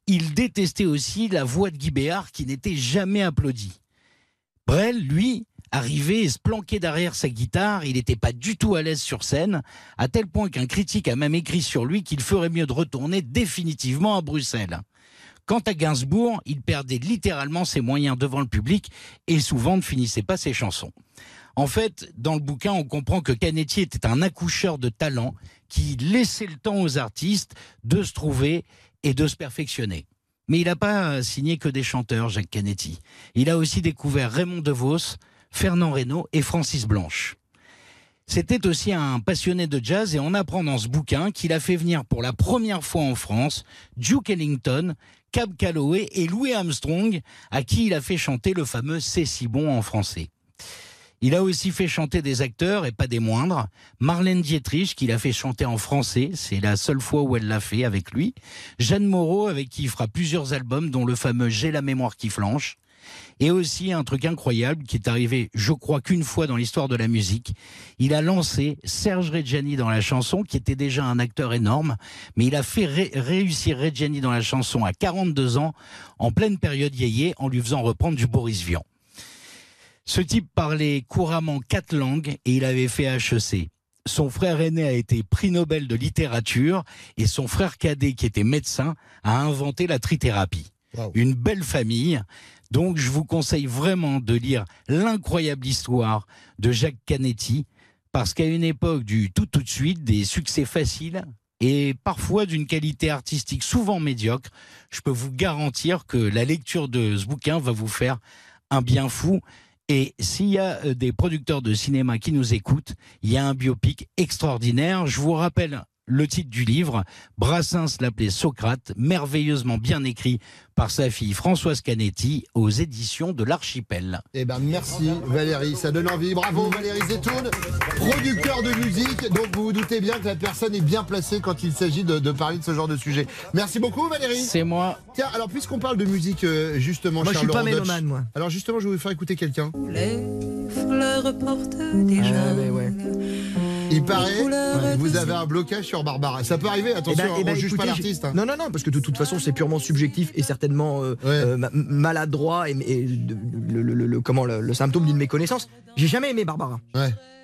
Il détestait aussi la voix de Guy Béard qui n'était jamais applaudie. Brel, lui, arrivait et se planquait derrière sa guitare, il n'était pas du tout à l'aise sur scène, à tel point qu'un critique a même écrit sur lui qu'il ferait mieux de retourner définitivement à Bruxelles. Quant à Gainsbourg, il perdait littéralement ses moyens devant le public et souvent ne finissait pas ses chansons. En fait, dans le bouquin, on comprend que Canetti était un accoucheur de talent qui laissait le temps aux artistes de se trouver et de se perfectionner. Mais il n'a pas signé que des chanteurs, Jacques Canetti. Il a aussi découvert Raymond DeVos, Fernand Reynaud et Francis Blanche. C'était aussi un passionné de jazz et on apprend dans ce bouquin qu'il a fait venir pour la première fois en France Duke Ellington, Cab Calloway et Louis Armstrong, à qui il a fait chanter le fameux C'est si bon en français. Il a aussi fait chanter des acteurs, et pas des moindres. Marlène Dietrich, qu'il a fait chanter en français, c'est la seule fois où elle l'a fait avec lui. Jeanne Moreau, avec qui il fera plusieurs albums, dont le fameux J'ai la mémoire qui flanche. Et aussi un truc incroyable qui est arrivé, je crois qu'une fois dans l'histoire de la musique, il a lancé Serge Reggiani dans la chanson, qui était déjà un acteur énorme, mais il a fait ré réussir Reggiani dans la chanson à 42 ans, en pleine période yéyé, en lui faisant reprendre du Boris Vian. Ce type parlait couramment quatre langues et il avait fait HEC. Son frère aîné a été prix Nobel de littérature et son frère cadet, qui était médecin, a inventé la trithérapie. Une belle famille. Donc je vous conseille vraiment de lire l'incroyable histoire de Jacques Canetti, parce qu'à une époque du tout tout de suite, des succès faciles et parfois d'une qualité artistique souvent médiocre, je peux vous garantir que la lecture de ce bouquin va vous faire un bien fou. Et s'il y a euh, des producteurs de cinéma qui nous écoutent, il y a un biopic extraordinaire. Je vous rappelle le titre du livre. Brassens l'appelait Socrate, merveilleusement bien écrit par sa fille Françoise Canetti aux éditions de l'Archipel. Eh ben merci Valérie, ça donne envie. Bravo Valérie Zetoun, producteur de musique. Donc vous vous doutez bien que la personne est bien placée quand il s'agit de, de parler de ce genre de sujet. Merci beaucoup Valérie. C'est moi. Tiens, alors puisqu'on parle de musique euh, justement, Moi, je suis pas Laurent mélomane, moi. Alors justement, je vais vous faire écouter quelqu'un. Les fleurs portent déjà. Ah, mais ouais. Il paraît que vous avez un blocage sur Barbara. Ça peut arriver, attention, Eh ben- eh ben, on juge pas l'artiste. hein. Non, non, non, parce que de toute façon, c'est purement subjectif et certainement euh, euh, ma- maladroit et, le, le- le- le- comment, le, symptôme d'une méconnaissance. J'ai jamais aimé Barbara.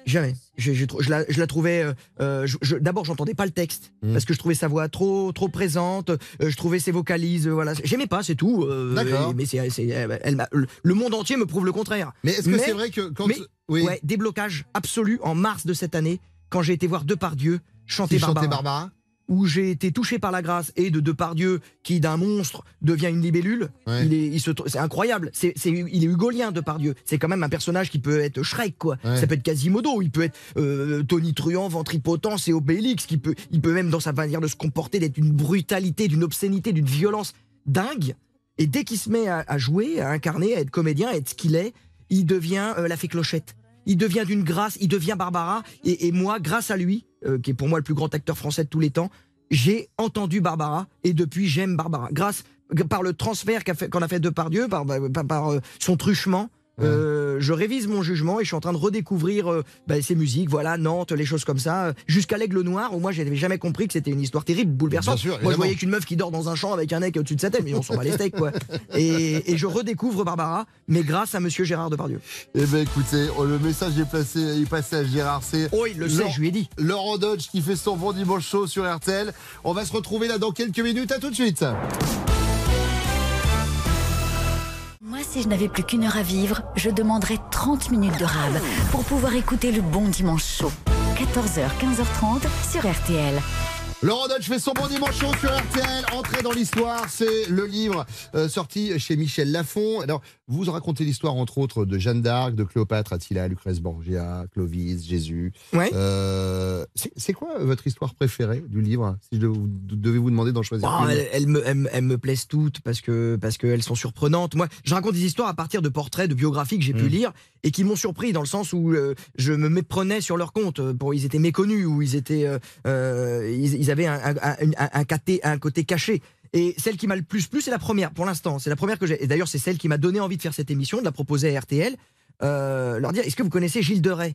Jamais. J'ai trou- je, la, je la trouvais. euh, euh, je- je- D'abord, j'entendais pas le texte Mmh. parce que je trouvais sa voix trop, trop présente. euh, je trouvais ses vocalises. euh, voilà, j'aimais pas, c'est tout. D'accord. Mais c'est, c'est- elle le monde entier me prouve le contraire. Mais est-ce que c'est vrai que quand- mais- oui. ouais, déblocage absolu en mars de cette année quand j'ai été voir Depardieu chanter Barbara. Barbara où j'ai été touché par la grâce et de Depardieu qui d'un monstre devient une libellule. Ouais. Il est, il se, tr- c'est incroyable. C'est, c'est, il est hugolien Depardieu. C'est quand même un personnage qui peut être Shrek quoi. Ouais. Ça peut être Quasimodo. Il peut être euh, Tony Truant, Ventripotence et Obélix. Qui peut, il peut même dans sa manière de se comporter d'être d'une brutalité, d'une obscénité, d'une violence dingue. Et dès qu'il se met à, à jouer, à incarner, à être comédien, à être ce qu'il est, il devient euh, la fée clochette. Il devient d'une grâce, il devient Barbara. Et, moi, grâce à lui, euh, qui est pour moi le plus grand acteur français de tous les temps, j'ai entendu Barbara et depuis j'aime Barbara. Grâce par le transfert qu'on a fait Depardieu, par, par, par, euh, son truchement. Euh, je révise mon jugement et je suis en train de redécouvrir euh, bah, ses musiques, voilà, Nantes, les choses comme ça, euh, jusqu'à l'aigle noir où moi j'avais jamais compris que c'était une histoire terrible, bouleversante. Sûr, moi je voyais qu'une meuf qui dort dans un champ avec un mec au-dessus de sa tête, mais on s'en bat les steaks quoi. Et, et je redécouvre Barbara, mais grâce à Monsieur Gérard Depardieu. Eh ben écoutez, oh, le message est, placé, est passé à Gérard C. Oh, il le sait, je lui ai dit. Laurent Dodge qui fait son bon dimanche chaud sur RTL. On va se retrouver là dans quelques minutes. À tout de suite. Si je n'avais plus qu'une heure à vivre, je demanderais 30 minutes de rab pour pouvoir écouter le bon dimanche chaud. 14h, 15h30 sur RTL. Laurent Dodge fait son bon dimanche sur RTL. Entrée dans l'histoire, c'est le livre euh, sorti chez Michel Lafon. Alors, vous racontez l'histoire entre autres de Jeanne d'Arc, de Cléopâtre, Attila, Lucrèce Borgia, Clovis, Jésus. Euh, c'est quoi votre histoire préférée du livre Si je devais vous demander d'en choisir Oh, une? elles, elles me, elles me- elles me plaisent toutes parce que parce qu'elles sont surprenantes. Moi, je raconte des histoires à partir de portraits, de biographies que j'ai pu Mm. lire et qui m'ont surpris dans le sens où euh, je me méprenais sur leur compte. euh, Pour, ils étaient méconnus ou ils étaient, euh, euh, ils, ils avaient un, un, un, un- côté, un côté caché. Et celle qui m'a le plus plu, c'est la première pour l'instant. C'est la première que j'ai. Et d'ailleurs, c'est celle qui m'a donné envie de faire cette émission, de la proposer à RTL. Euh, leur dire, est-ce que vous connaissez Gilles de Rais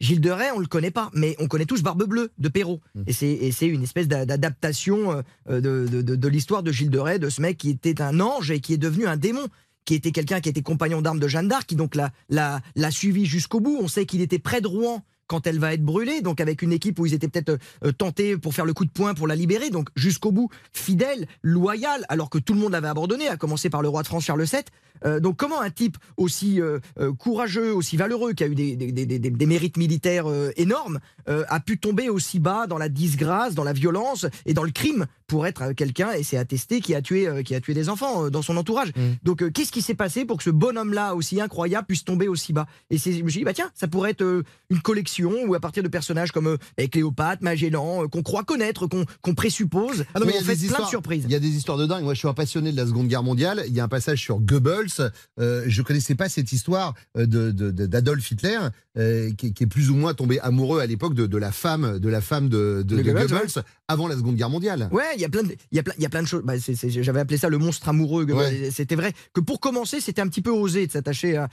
Gilles de Rais, on le connaît pas, mais on connaît tous Barbe Bleue de Perrault. Et c'est et c'est une espèce d'a- d'adaptation euh, de, de, de- de l'histoire de Gilles de Rais, de ce mec qui était un ange et qui est devenu un démon qui était quelqu'un qui était compagnon d'armes de Jeanne d'Arc, qui donc l'a, l'a, l'a suivi jusqu'au bout. On sait qu'il était près de Rouen quand elle va être brûlée, donc avec une équipe où ils étaient peut-être euh, tentés pour faire le coup de poing pour la libérer, donc jusqu'au bout, fidèle, loyal, alors que tout le monde l'avait abandonné, à commencer par le roi de France Charles VII. Euh, donc comment un type aussi euh, euh, courageux, aussi valeureux, qui a eu des, des- des- des- des mérites militaires euh, énormes, a pu tomber aussi bas dans la disgrâce, dans la violence et dans le crime pour être quelqu'un, et c'est attesté, qui a tué, qui a tué des enfants dans son entourage. Donc euh, qu'est-ce qui s'est passé pour que ce bonhomme-là, aussi incroyable, puisse tomber aussi bas? Et je me suis dit, bah tiens, ça pourrait être une collection où à partir de personnages comme eh, Cléopâtre, Magellan, qu'on croit connaître, qu'on présuppose, Ah non, mais on a fait des plein histoires- de surprises. Il y a des histoires de dingue. Moi, je suis un passionné de la Seconde Guerre mondiale. Il y a un passage sur Goebbels. Euh, je connaissais pas cette histoire euh, de de- d'Adolf Hitler, euh, qui, qui est plus ou moins tombé amoureux à l'époque de, de la femme de la femme de, de- De de Goebbels, avant la Seconde Guerre mondiale. Ouais, il y a plein de, il y a plein, il y a plein de choses. Bah, J'avais appelé ça le monstre amoureux. Ouais. C'était vrai que pour commencer, c'était un petit peu osé de s'attacher à,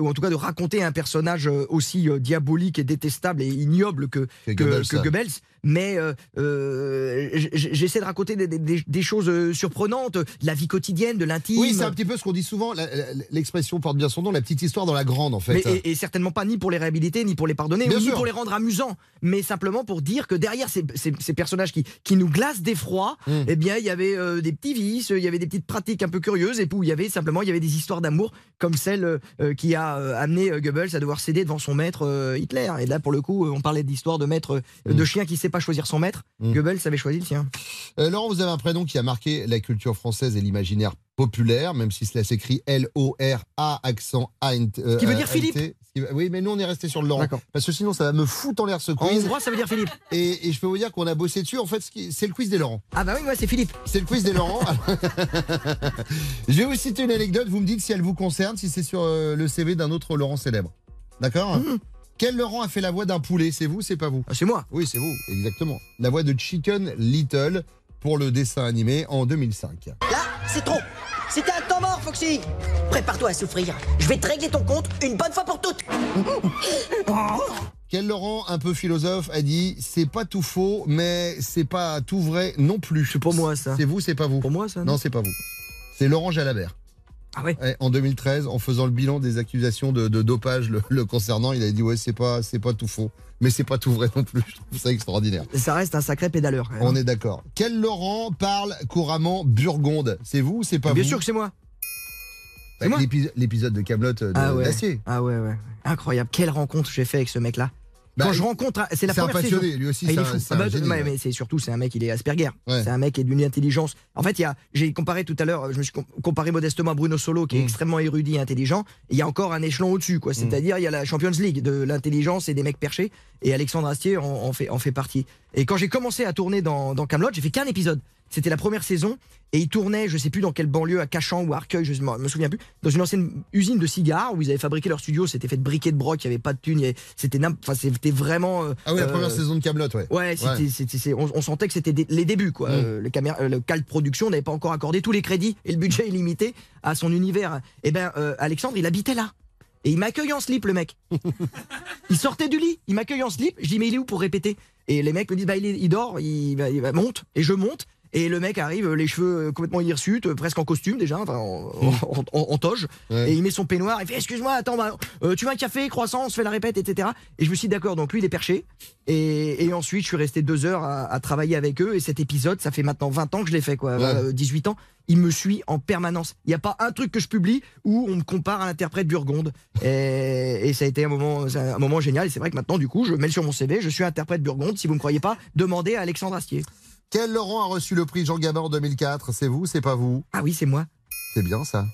ou en tout cas de raconter un personnage euh, aussi euh, diabolique et détestable et ignoble que, Que que, Goebbels. que Goebbels. Mais euh, euh, j'essaie de raconter des, des- des- des choses surprenantes, de la vie quotidienne, de l'intime. Oui, c'est un petit peu ce qu'on dit souvent. L'expression porte bien son nom, la petite histoire dans la grande, en fait. Mais, et, et certainement pas ni pour les réhabiliter, ni pour les pardonner, ni sûr. pour les rendre amusants, mais simplement pour dire que derrière ces, ces- ces personnages qui, qui nous glacent d'effroi, Mm. eh bien, il y avait euh, des petits vices, il y avait des petites pratiques un peu curieuses, et puis il y avait simplement il y avait des histoires d'amour, comme celle euh, qui a euh, amené Goebbels à devoir céder devant son maître Hitler. Et là, pour le coup, on parlait d'histoire de maître, euh, Mm. de chien qui sait pas choisir son maître. Goebbels avait choisi le sien. Laurent, vous avez un prénom qui a marqué la culture française et l'imaginaire populaire, même si cela s'écrit L-O-R-A, accent A. euh, Qui veut dire A- Philippe. Oui, mais nous, on est resté sur le Laurent. Parce que sinon, ça va me foutre en l'air ce En quiz. hongrois, ça veut dire Philippe. Et, et je peux vous dire qu'on a bossé dessus. En fait, c'est le quiz des Laurents. Ah bah oui, ouais, c'est Philippe. C'est le quiz des Laurents. *laughs* je vais vous citer une anecdote. Vous me dites si elle vous concerne, si c'est sur euh, le CV d'un autre Laurent célèbre. D'accord Quel Laurent a fait la voix d'un poulet? C'est vous, c'est pas vous? C'est moi. Oui, c'est vous, exactement. La voix de Chicken Little pour le dessin animé en 2005. Là, c'est trop. C'était un temps mort, Foxy. Prépare-toi à souffrir. Je vais te régler ton compte une bonne fois pour toutes. Quel Laurent, un peu philosophe, a dit C'est pas tout faux, mais c'est pas tout vrai non plus. C'est pour moi, ça. C'est vous, c'est pas vous. Pour moi, ça Non, c'est pas vous. C'est Laurent Jalabert. Ah ouais En 2013, en faisant le bilan des accusations de, de dopage le, le concernant, il a dit Ouais, c'est pas, c'est pas tout faux, mais c'est pas tout vrai non plus. *laughs* Je trouve ça extraordinaire. Ça reste un sacré pédaleur. On est d'accord. Quel Laurent parle couramment burgonde? C'est vous ou c'est pas Bien vous? sûr que c'est moi. Bah, l'épi- L'épisode de Camelot de Ah ouais. d'Acier. Ah ouais, ouais. Incroyable. Quelle rencontre j'ai fait avec ce mec-là. Bah, Quand je rencontre, c'est la c'est un première passionné, saison. lui aussi, il c'est Ah bah, ouais, mais c'est surtout c'est un mec, il est Asperger. Ouais. C'est un mec qui est d'une intelligence. En fait, il j'ai comparé tout à l'heure, je me suis com- comparé modestement à Bruno Solo, Mm. qui est extrêmement érudit et intelligent. Il y a encore un échelon au-dessus, quoi. C'est-à-dire, il y a la Champions League de l'intelligence et des mecs perchés. Et Alexandre Astier en, en fait, en fait partie. Et quand j'ai commencé à tourner dans, dans Camelot, j'ai fait qu'un épisode. C'était la première saison et il tournait, je sais plus dans quelle banlieue, à Cachan ou à Arcueil, je me me souviens plus, dans une ancienne usine de cigares où ils avaient fabriqué leur studio. C'était fait de briquets de broc, il y avait pas de thunes, c'était n'im- enfin c'était vraiment. euh, Ah oui, la euh, première saison de Camelot, ouais. Ouais, c'était- on, on sentait que c'était les débuts, quoi. Mm. Euh, le, caméra, euh, le Cal Production n'avait pas encore accordé tous les crédits et le budget illimité à son univers. Et ben, euh, Alexandre, il habitait là. Et il m'accueille en slip, le mec. *laughs* il sortait du lit, il m'accueille en slip. Je dis, mais il est où pour répéter? Et les mecs me disent, bah, il, est- il dort, il, monte. Et je monte. Et le mec arrive, les cheveux euh, complètement hirsutes, euh, presque en costume déjà, enfin en, en- en- en toge. Et il met son peignoir, il fait Excuse-moi, attends, bah, euh, tu veux un café, croissant, on se fait la répète, etc. Et je me suis dit, d'accord, donc lui il est perché. Et, et ensuite, je suis resté deux heures à, à travailler avec eux. Et cet épisode, ça fait maintenant 20 ans que je l'ai fait, quoi, Ouais. euh, 18 ans. Il me suit en permanence. Il n'y a pas un truc que je publie où on me compare à l'interprète Burgonde. Et, et ça a été un moment, un moment génial. Et c'est vrai que maintenant, du coup, je mets sur mon CV, je suis interprète Burgonde. Si vous ne me croyez pas, demandez à Alexandre Astier. Quel Laurent a reçu le prix Jean Gabin en 2004 C'est vous, c'est pas vous? Ah oui, c'est moi. C'est bien ça.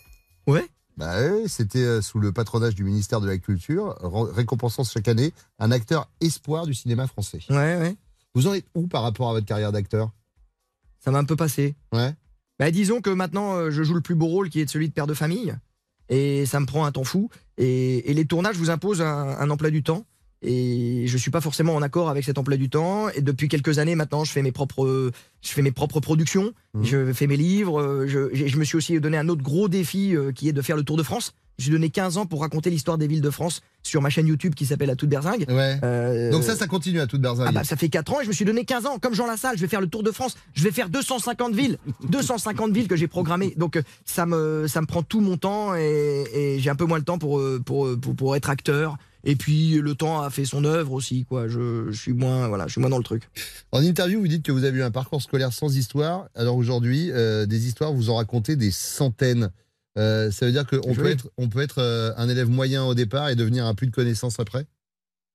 Ouais. Bah oui, c'était euh, sous le patronage du ministère de la Culture, récompensant chaque année un acteur espoir du cinéma français. Ouais, ouais. Vous en êtes où par rapport à votre carrière d'acteur? Ça m'a un peu passé. Ouais. Bah, disons que maintenant, euh, je joue le plus beau rôle qui est celui de père de famille. Et ça me prend un temps fou. Et, et les tournages vous imposent un, un emploi du temps. Et je suis pas forcément en accord avec cet emploi du temps. Et depuis quelques années maintenant, je fais mes propres, je fais mes propres productions. Je fais mes livres. euh, Je, j'ai- je me suis aussi donné un autre gros défi euh, qui est de faire le Tour de France. Suis donné 15 ans pour raconter l'histoire des villes de France sur ma chaîne YouTube qui s'appelle À toute berzingue. Euh, Donc ça, ça continue à toute berzingue. ah bah, ça fait 4 ans et je me suis donné 15 ans. Comme Jean Lassalle, je vais faire le tour de France. Je vais faire 250 villes. 250 villes que j'ai programmées. Donc ça me, ça me prend tout mon temps et, et j'ai un peu moins le temps pour, pour, pour, pour être acteur. Et puis le temps a fait son œuvre aussi. Quoi. Je, je suis moins, voilà, je suis moins dans le truc. En interview, vous dites que vous avez eu un parcours scolaire sans histoire. Alors aujourd'hui, euh, des histoires, vous en racontez des centaines. Euh, ça veut dire qu'on peut être, on peut être euh, un élève moyen au départ et devenir un plus de connaissances après?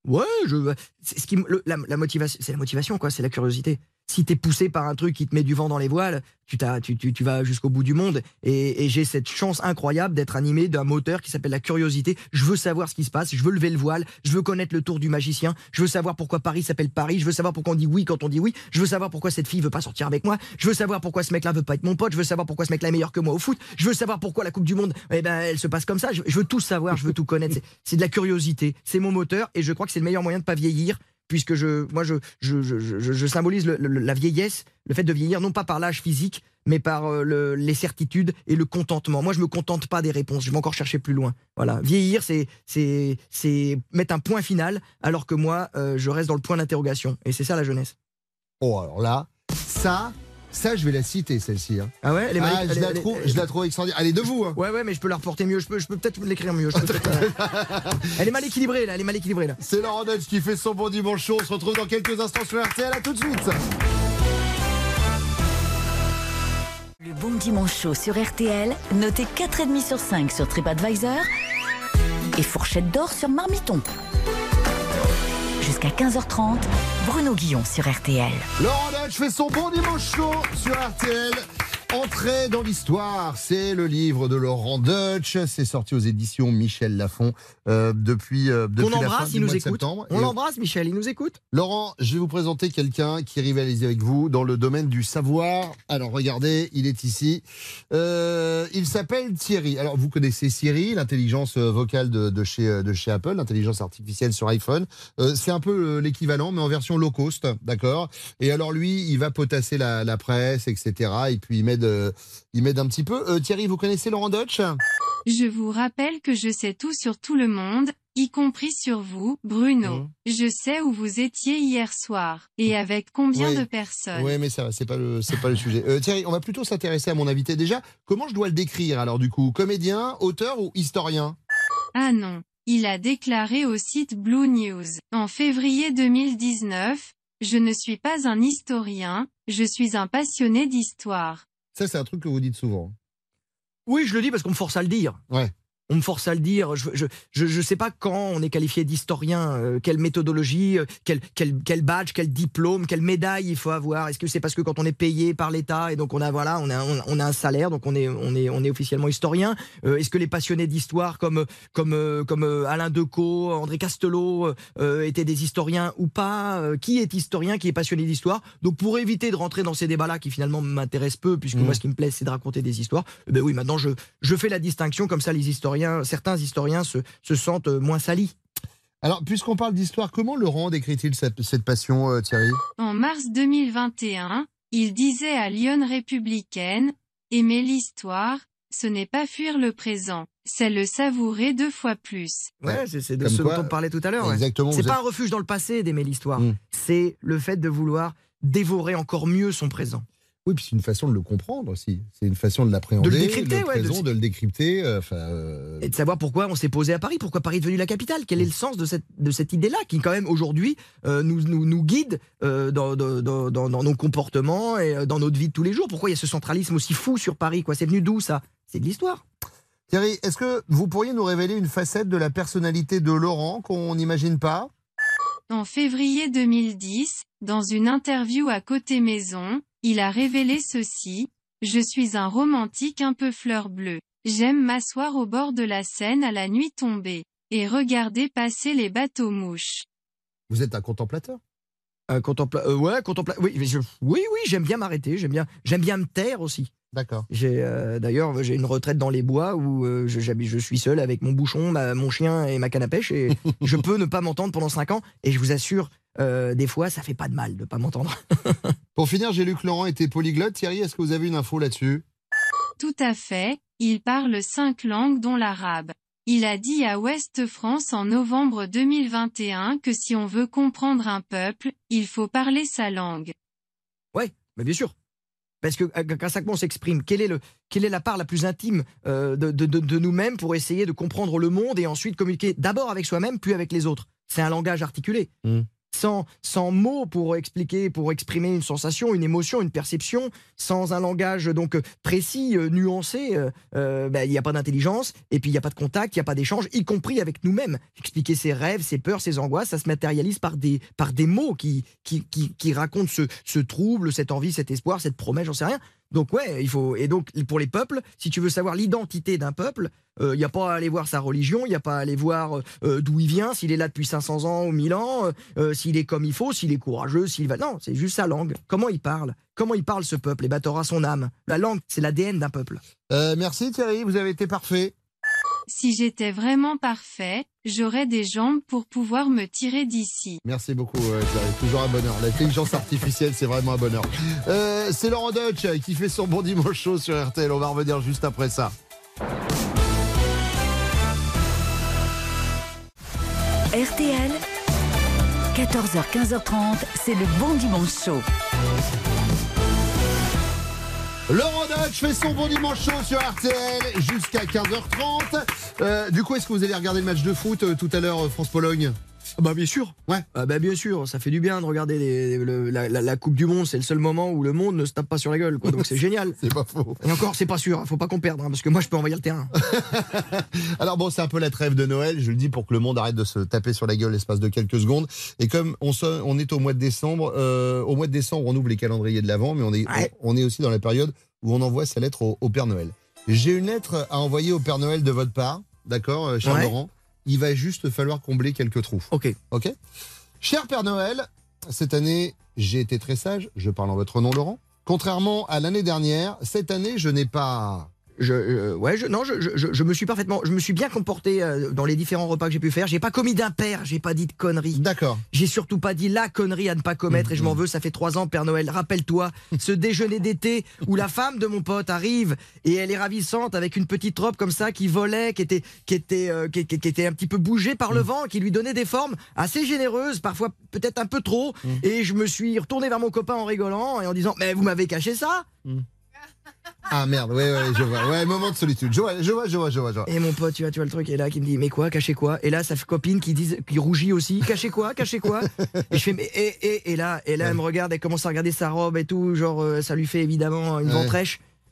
Ouais, je, c'est ce qui, me- le- la, la motivation, c'est la motivation, quoi. C'est la curiosité. Si t'es poussé par un truc qui te met du vent dans les voiles, tu, vas jusqu'au bout du monde. Et, j'ai cette chance incroyable d'être animé d'un moteur qui s'appelle la curiosité. Je veux savoir ce qui se passe. Je veux lever le voile. Je veux connaître le tour du magicien. Je veux savoir pourquoi Paris s'appelle Paris. Je veux savoir pourquoi on dit oui quand on dit oui. Je veux savoir pourquoi cette fille veut pas sortir avec moi. Je veux savoir pourquoi ce mec-là veut pas être mon pote. Je veux savoir pourquoi ce mec-là est meilleur que moi au foot. Je veux savoir pourquoi la Coupe du Monde, eh ben, elle se passe comme ça. Je, je veux tout savoir. Je veux tout connaître. C'est de la curiosité. C'est mon moteur. Et je crois que c'est le meilleur moyen de pas vieillir puisque je, moi, je, je, je, je- symbolise la vieillesse, le fait de vieillir, non pas par l'âge physique, mais par euh, le- les certitudes et le contentement. Moi, je me contente pas des réponses, je vais encore chercher plus loin. Voilà, vieillir, c'est, c'est, c'est mettre un point final, alors que moi, euh, je reste dans le point d'interrogation. Et c'est ça la jeunesse. Oh, alors là, ça, ça, je vais la citer, celle-ci. hein. Ah ouais, elle est Ah, je, elle- la elle- trouve, elle- je la trouve extraordinaire. Elle est de vous. hein. Ouais, ouais, mais je peux la reporter mieux. Je peux, je peux peut-être l'écrire mieux. je peux peut-être, euh, *laughs* elle est mal équilibrée, là. Elle est mal équilibrée, là. C'est Laurent Dutch qui fait son bon dimanche chaud. On se retrouve dans quelques instants sur RTL. À tout de suite. Le bon dimanche chaud sur RTL, noté 4,5 sur 5 sur TripAdvisor et fourchette d'or sur Marmiton. Jusqu'à 15h30, Bruno Guillon sur RTL. Laurent Dutch fait son bon dimanche chaud sur RTL. Entrée dans l'histoire, c'est le livre de Laurent Dutch. C'est sorti aux éditions Michel Lafon euh, depuis, euh, depuis On la fin embrasse, du il nous de écoute. On l'embrasse, Michel, il nous écoute. Laurent, je vais vous présenter quelqu'un qui rivalise avec vous dans le domaine du savoir. Alors regardez, il est ici. Euh, il s'appelle Thierry. Alors vous connaissez Siri, l'intelligence euh, vocale de, de chez, de chez Apple, l'intelligence artificielle sur iPhone. C'est un peu l'équivalent, mais en version low cost, d'accord? Et alors lui, il va potasser la, la presse, etc. Et puis il m'aide, il m'aide un petit peu. Euh, Thierry, vous connaissez Laurent Dutch Je vous rappelle que je sais tout sur tout le monde, y compris sur vous, Bruno. Je sais où vous étiez hier soir. Et avec combien Oui. de personnes? Oui, mais ça va, c'est pas le, c'est pas le sujet. Euh, Thierry, on va plutôt s'intéresser à mon invité. Déjà, comment je dois le décrire alors du coup? Comédien, auteur ou historien? Ah non. Il a déclaré au site Blue News, en février 2019, Je ne suis pas un historien, je suis un passionné d'histoire. Ça, c'est un truc que vous dites souvent. Oui, je le dis parce qu'on me force à le dire. Ouais. On me force à le dire. Je je sais pas quand on est qualifié d'historien, euh, quelle méthodologie, euh, quel, quel, quel badge, quel diplôme, quelle médaille il faut avoir. Est-ce que c'est parce que quand on est payé par l'État et donc on a voilà, on a on, on a un salaire, donc on est on est on est officiellement historien. Euh, Est-ce que les passionnés d'histoire comme comme comme Alain Decaux, André Castelot étaient des historiens ou pas Qui est historien, qui est passionné d'histoire? Donc pour éviter de rentrer dans ces débats-là qui finalement m'intéressent peu, puisque Mm. moi ce qui me plaît c'est de raconter des histoires. eh Ben oui, maintenant je je fais la distinction comme ça les historiens, certains historiens se, se sentent euh, moins salis. Alors, puisqu'on parle d'histoire, comment Laurent décrit-il cette, cette passion, euh, Thierry? En mars 2021, il disait à Lyon républicaine, Aimer l'histoire, ce n'est pas fuir le présent, c'est le savourer deux fois plus. Ouais, c'est c'est de ce quoi, dont on parlait tout à l'heure. ouais. exactement, C'est vous pas êtes- un refuge dans le passé d'aimer l'histoire. Mm. C'est le fait de vouloir dévorer encore mieux son présent. Oui, puis c'est une façon de le comprendre aussi. C'est une façon de l'appréhender, De le décrypter, le ouais, de- présent, de le décrypter. euh, euh, Et de savoir pourquoi on s'est posé à Paris, pourquoi Paris est devenu la capitale, quel est le sens de cette, de cette idée-là qui quand même aujourd'hui euh, nous, nous, nous guide euh, dans, dans, dans, dans- dans nos comportements et euh, dans notre vie de tous les jours? Pourquoi il y a ce centralisme aussi fou sur Paris quoi? C'est venu d'où ça? C'est de l'histoire. Thierry, est-ce que vous pourriez nous révéler une facette de la personnalité de Laurent qu'on n'imagine pas? En février 2010, dans une interview à Côté Maison, il a révélé ceci, Je suis un romantique un peu fleur bleue. J'aime m'asseoir au bord de la Seine à la nuit tombée, et regarder passer les bateaux mouches. Vous êtes un contemplateur? Un contempla- euh, ouais, contempla- oui, mais je- oui, oui, j'aime bien m'arrêter, j'aime bien, j'aime bien me taire aussi. D'accord. J'ai euh, d'ailleurs j'ai une retraite dans les bois où euh, je, j'habite- je suis seul avec mon bouchon, ma- mon chien et ma canne à pêche et *laughs* je peux ne pas m'entendre pendant 5 ans et je vous assure euh, des fois ça fait pas de mal de pas m'entendre. *laughs* Pour finir, j'ai lu que Laurent était polyglotte. Thierry, est-ce que vous avez une info là-dessus? Tout à fait, il parle cinq langues dont l'arabe. Il a dit à Ouest France en novembre 2021 que si on veut comprendre un peuple, il faut parler sa langue. Ouais, mais bien sûr. Parce que euh, quand ça on s'exprime, quelle est, le, quelle est la part la plus intime euh, de, de- de- de nous-mêmes pour essayer de comprendre le monde et ensuite communiquer d'abord avec soi-même, puis avec les autres? C'est un langage articulé. Sans, mots pour expliquer, pour exprimer une sensation, une émotion, une perception, sans un langage donc précis, euh, nuancé, euh, euh, ben, il n'y a pas d'intelligence, et puis il n'y a pas de contact, il n'y a pas d'échange, y compris avec nous-mêmes. Expliquer ses rêves, ses peurs, ses angoisses, ça se matérialise par des, par des mots qui, qui, qui, qui racontent ce, ce trouble, cette envie, cet espoir, cette promesse, j'en sais rien. Donc ouais, il faut et donc pour les peuples, si tu veux savoir l'identité d'un peuple, il n'y a pas à aller voir sa religion, il n'y a pas à aller voir euh, d'où il vient, s'il est là depuis 500 ans ou 1000 ans, euh, euh, s'il est comme il faut, s'il est courageux, s'il va non, c'est juste sa langue. Comment il parle? Comment il parle ce peuple? Et ben t'auras son âme. La langue, c'est l'ADN d'un peuple. Euh, merci Thierry, vous avez été parfait. Si j'étais vraiment parfait, j'aurais des jambes pour pouvoir me tirer d'ici. Merci beaucoup, euh, Thierry. Toujours un bonheur. L'intelligence artificielle, c'est vraiment un bonheur. Euh, c'est Laurent Deutsch qui fait son bon dimanche chaud sur RTL. On va revenir juste après ça. RTL, 14h, 15h30, c'est le bon dimanche chaud. Laurent Deutsch fait son bon dimanche chaud sur RTL jusqu'à 15h30. Euh, du coup, est-ce que vous allez regarder le match de foot euh, tout à l'heure, euh, France-Pologne? Bah bien sûr. Ouais. Ah bah bien sûr, ça fait du bien de regarder les- le- la, la- la Coupe du Monde. C'est le seul moment où le monde ne se tape pas sur la gueule. Quoi. Donc c'est *laughs* génial. C'est pas faux. Et encore, c'est pas sûr. Faut pas qu'on perde, hein, parce que moi je peux envahir le terrain. *laughs* Alors bon, c'est un peu la trêve de Noël, je le dis pour que le monde arrête de se taper sur la gueule l'espace de quelques secondes. Et comme on, se- on est au mois de décembre, euh, au mois de décembre, on ouvre les calendriers de l'Avent, mais on est, on, on est aussi dans la période où on envoie sa lettre au, au Père Noël. J'ai une lettre à envoyer au Père Noël de votre part, d'accord, euh, cher Ouais. Laurent? Il va juste falloir combler quelques trous. Ok. Ok Cher Père Noël, cette année, j'ai été très sage, je parle en votre nom, Laurent. Contrairement à l'année dernière, cette année, je n'ai pas... Je, euh, ouais, je, non, je, je, je- je me suis parfaitement, je me suis bien comporté euh, dans les différents repas que j'ai pu faire. J'ai pas commis d'impair, j'ai pas dit de conneries. D'accord. J'ai surtout pas dit la connerie à ne pas commettre et je m'en veux. Ça fait trois ans, Père Noël. Rappelle-toi ce déjeuner d'été où la femme de mon pote arrive et elle est ravissante avec une petite robe comme ça qui volait, qui était, qui était, euh, qui, qui- qui était un petit peu bougée par le vent, qui lui donnait des formes assez généreuses, parfois peut-être un peu trop. Et je me suis retourné vers mon copain en rigolant et en disant mais vous m'avez caché ça? Ah merde, ouais, ouais, je vois. Ouais, moment de solitude. Je vois, je vois, je vois, je vois. je vois. Et mon pote, tu vois, tu vois le truc, est là, qui me dit, mais quoi, cachez quoi? Et là, sa copine qui dit, qui rougit aussi, cachez quoi, cachez quoi Et je fais, mais, et, et, et là, et là, elle me regarde, elle commence à regarder sa robe et tout, genre, euh, ça lui fait évidemment une Ouais.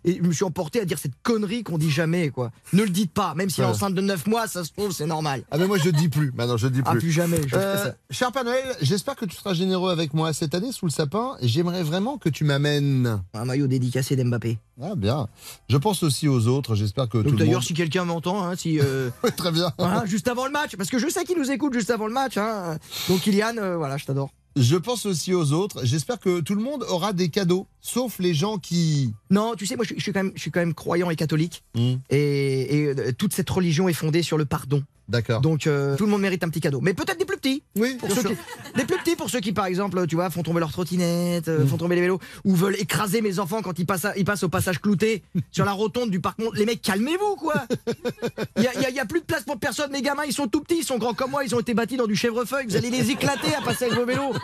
Et je me suis emporté à dire cette connerie qu'on dit jamais, quoi. Ne le dites pas, même si Voilà. enceinte de 9 mois, ça se trouve, c'est normal. Ah mais moi je dis plus. Maintenant je dis plus. Ah, plus jamais, je Euh, ça. cher Père Noël, j'espère que tu seras généreux avec moi cette année sous le sapin. J'aimerais vraiment que tu m'amènes un maillot dédicacé d'Mbappé. Ah bien. Je pense aussi aux autres. J'espère que tout Donc le d'ailleurs, monde. si quelqu'un m'entend, hein, si euh, *laughs* très bien. voilà, juste avant le match, parce que je sais qu'il nous écoute juste avant le match. Hein. Donc Kylian, euh, voilà, je t'adore. Je pense aussi aux autres. J'espère que tout le monde aura des cadeaux, sauf les gens qui. Non, tu sais, moi, je, je suis quand même, je suis quand même croyant et catholique, Hmm. et, et, euh, toute cette religion est fondée sur le pardon. D'accord. Donc euh, tout le monde mérite un petit cadeau, mais peut-être des plus petits. Oui, Pour ceux qui- des plus petits pour ceux qui, par exemple, tu vois, font tomber leur trottinette, euh, font tomber les vélos, ou veulent écraser mes enfants quand ils passent, à- ils passent au passage clouté *laughs* sur la rotonde du parc. Les mecs, calmez-vous, quoi. *laughs* Il y a, il y a- il y a plus de place pour personne. Mes gamins, ils sont tout petits, ils sont grands comme moi, ils ont été bâtis dans du chèvrefeuille. Vous allez les éclater à passer avec vos vélos. *laughs*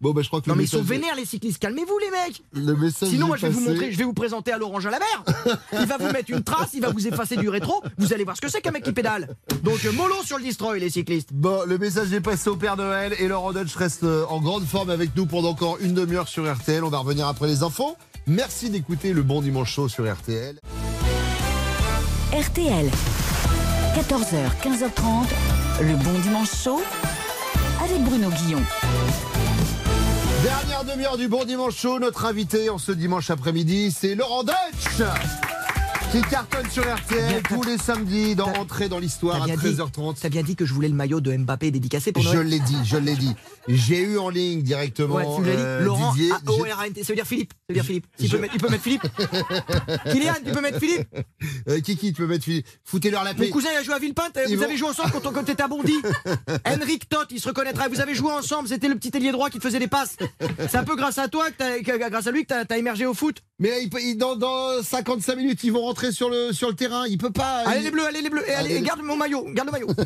Bon, bah, je crois que Non, mais ils sont vénères, les cyclistes. Calmez-vous, les mecs. Le message. Sinon, moi, je vais vous montrer, je vais vous présenter à l'orange à la mer. Il va vous mettre une trace, il va vous effacer du rétro. Vous allez voir ce que c'est qu'un mec qui pédale. Donc, euh, mollo sur le destroy, les cyclistes. Bon, le message est passé au Père Noël et Laurent Dutch reste euh, en grande forme avec nous pendant encore une demi-heure sur RTL. On va revenir après les infos. Merci d'écouter le Bon Dimanche Chaud sur RTL. RTL, 14h, 15h30, le bon dimanche chaud avec Bruno Guillon. Dernière demi-heure du Bon Dimanche Chaud. Notre invité en ce dimanche après-midi, c'est Laurent Dutch qui cartonne sur RTL tous les samedis dans Entrée dans l'histoire à T'as bien dit- 13h30. T'as bien dit que je voulais le maillot de Mbappé dédicacé pour Je Noël l'ai dit, je l'ai dit. J'ai eu en ligne directement Ouais, tu l'as dit. euh, Laurent, Didier. A O R A N T, ça veut dire Philippe. Ça veut dire Philippe. Il je- peut mettre, il peut mettre Philippe. *laughs* Kylian, tu peux mettre Philippe. Euh, Kiki, tu peux mettre Philippe. Foutez-leur la Mon paix. cousin il a joué à Villepinte. Ils Vous vont- avez joué ensemble quand, on- t'étais à Bondy. *laughs* Henrik Toth, il se reconnaîtra. Vous avez joué ensemble. C'était le petit ailier droit qui te faisait des passes. C'est un peu grâce à toi, que grâce à lui, que t'as as émergé au foot. Mais il- dans 55 minutes, ils vont rentrer rentrer sur le, sur le terrain. Il peut pas. Allez il- les bleus, allez les bleus, et allez, Allez, garde mon maillot, garde le maillot. *laughs*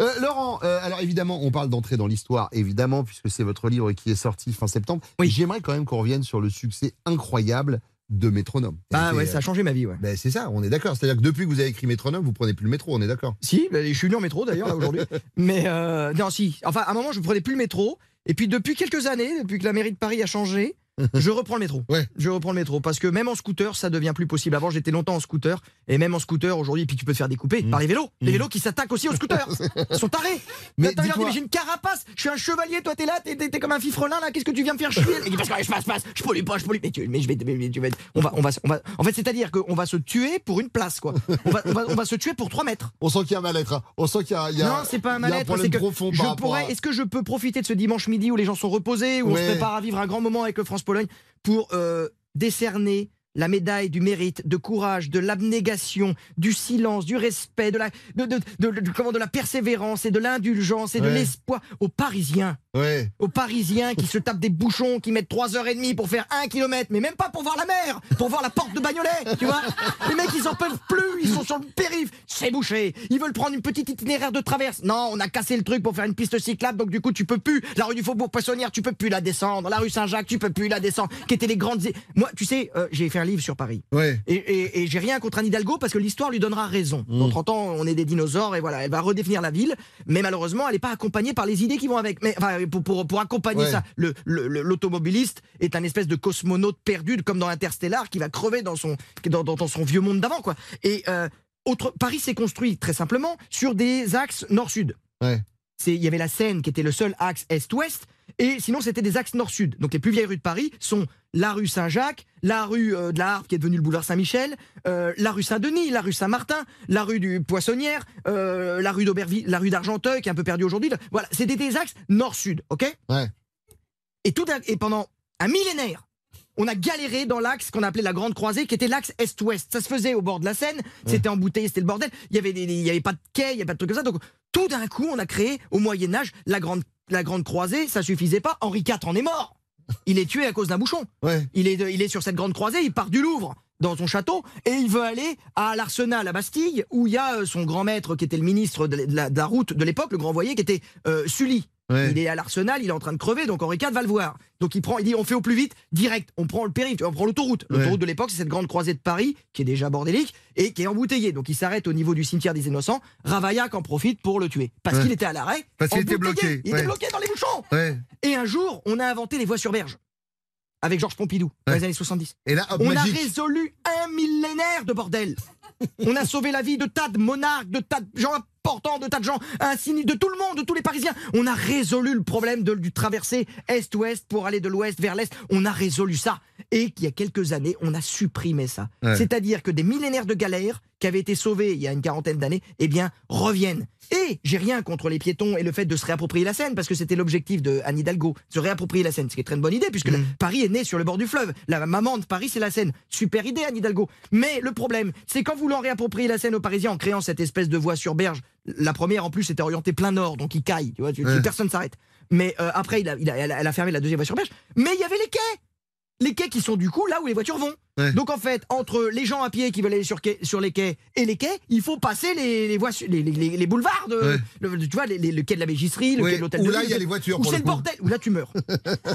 Euh, Laurent, euh, alors évidemment, on parle d'entrer dans l'histoire, évidemment, puisque c'est votre livre qui est sorti fin septembre. Oui. J'aimerais quand même qu'on revienne sur le succès incroyable de Métronome. Ah ouais, euh, ça a changé ma vie, ouais. ben, c'est ça, on est d'accord. C'est-à-dire que depuis que vous avez écrit Métronome, vous prenez plus le métro, on est d'accord. Si, bah, je suis venu en métro d'ailleurs aujourd'hui. *laughs* Mais euh, non, si. Enfin, à un moment, je ne prenais plus le métro. Et puis depuis quelques années, depuis que la mairie de Paris a changé, *laughs* je reprends le métro. Je reprends le métro parce que même en scooter, ça devient plus possible. Avant, j'étais longtemps en scooter et même en scooter aujourd'hui, puis tu peux te faire découper par les vélos. Les vélos qui s'attaquent aussi aux scooters. *laughs* Ils sont tarés. Mais j'ai une carapace. Je suis un chevalier. Toi, t'es là, t'es, comme un fifrelin là. Qu'est-ce que tu viens me faire chier? Il dit parce que je passe, passe. Je pollue pas, je pollue. Mais, tu, mais je vais, mais, tu vas, on va, on va, on va. En fait, c'est-à-dire qu'on va se tuer pour une place, quoi. On va, on va, on va se tuer pour 3 mètres. On sent qu'il y a un mal-être. hein. On sent qu'il y a, il y a- Non, c'est pas un mal-être, c'est que profond je pourrais. à- Est-ce que je peux profiter de ce dimanche midi où les gens sont reposés, où on Ouais. se prépare à vivre un grand moment avec le Pour euh, décerner la médaille du mérite, de courage, de l'abnégation, du silence, du respect, de la, de, de, de- comment, de la persévérance et de l'indulgence et de l'espoir aux Parisiens. Ouais. Aux Parisiens qui se tapent des bouchons, qui mettent 3h30 pour faire un kilomètre, mais même pas pour voir la mer, pour voir la porte de Bagnolet, tu vois. Les mecs, ils en peuvent plus, ils sont sur le périph', c'est bouché. Ils veulent prendre une petite itinéraire de traverse. Non, on a cassé le truc pour faire une piste cyclable, donc du coup, tu peux plus. La rue du Faubourg Poissonnière, tu peux plus la descendre. La rue Saint-Jacques, tu peux plus la descendre. Qui étaient les grandes. Moi, tu sais, euh, j'ai fait un livre sur Paris. Ouais. Et, et- et j'ai rien contre Anne Hidalgo parce que l'histoire lui donnera raison. Dans 30 ans, on est des dinosaures et voilà, elle va redéfinir la ville. Mais malheureusement, elle n'est pas accompagnée par les idées qui vont avec. Mais enfin, pour, pour, pour accompagner Ouais. ça, le- le- le- l'automobiliste est un espèce de cosmonaute perdu, comme dans Interstellar, qui va crever dans son, dans, dans- dans son vieux monde d'avant, quoi. Et euh, autre, Paris s'est construit très simplement sur des axes nord-sud. Ouais. Il y avait la Seine qui était le seul axe est-ouest, et sinon c'était des axes nord-sud. Donc les plus vieilles rues de Paris sont la rue Saint-Jacques, la rue euh, de la Harpe qui est devenue le boulevard Saint-Michel, euh, la rue Saint-Denis, la rue Saint-Martin, la rue du Poissonnière, euh, la rue d'Auberville, la rue d'Argenteuil qui est un peu perdue aujourd'hui. Voilà, c'était des axes nord-sud, ok? Ouais. Et tout et pendant un millénaire, on a galéré dans l'axe qu'on appelait la Grande Croisée, qui était l'axe est-ouest. Ça se faisait au bord de la Seine, c'était embouteillé, c'était le bordel. Il y avait des- des- il y avait pas de quai, il y avait pas de trucs comme ça. Donc tout d'un coup, on a créé au Moyen Âge la Grande la Grande Croisée. Ça suffisait pas. Henri IV en est mort. Il est tué à cause d'un bouchon. Ouais. Il est, de- il est sur cette grande croisée, il part du Louvre dans son château et il veut aller à l'arsenal à Bastille où il y a euh, son grand maître qui était le ministre la- de la route de l'époque, le grand voyer qui était euh, Sully. Ouais. Il est à l'arsenal, il est en train de crever, donc Henri IV va le voir. Donc il prend, il dit on fait au plus vite, direct, on prend le périph', on prend l'autoroute. L'autoroute Ouais. de l'époque, c'est cette grande croisée de Paris qui est déjà bordélique et qui est embouteillée. Donc il s'arrête au niveau du cimetière des Innocents. Ravaillac en profite pour le tuer parce Ouais. qu'il était à l'arrêt. Parce qu'il était bloqué, Il était bloqué dans les bouchons. Et un jour, on a inventé les voies sur berge avec Georges Pompidou dans les années 70. Et là, hop, on magique. a résolu un millénaire de bordel. On a sauvé la vie de tas de monarques, de tas de gens importants, de tas de gens insignes, de tout le monde, de tous les Parisiens. On a résolu le problème de, du traversé est-ouest pour aller de l'ouest vers l'est. On a résolu ça. Et qu'il y a quelques années, on a supprimé ça. Ouais. C'est-à-dire que des millénaires de galères qui avaient été sauvés il y a une quarantaine d'années, eh bien, reviennent. Et j'ai rien contre les piétons et le fait de se réapproprier la Seine, parce que c'était l'objectif de Anne Hidalgo, se réapproprier la Seine, ce qui est très une bonne idée, puisque la- Paris est né sur le bord du fleuve. La maman de Paris, c'est la Seine. Super idée, Anne Hidalgo. Mais le problème, c'est qu'en voulant réapproprier la Seine aux Parisiens, en créant cette espèce de voie sur berge, la première en plus était orientée plein nord, donc il caille, tu vois, tu- Ouais. personne s'arrête. Mais euh, après, il a- il a- elle, a, elle a fermé la deuxième voie sur berge. Mais il y avait les quais les quais qui sont du coup là où les voitures vont. Ouais. Donc en fait, entre les gens à pied qui veulent aller sur, quai- sur les quais et les quais, il faut passer les, les, voies, su- les, les- les- les boulevards, de, Ouais. le- tu vois, le quai de la Mégisserie, le Ouais, quai de l'hôtel où de là, Ville, il y a le- les voitures, Où c'est le le bordel, où là tu meurs.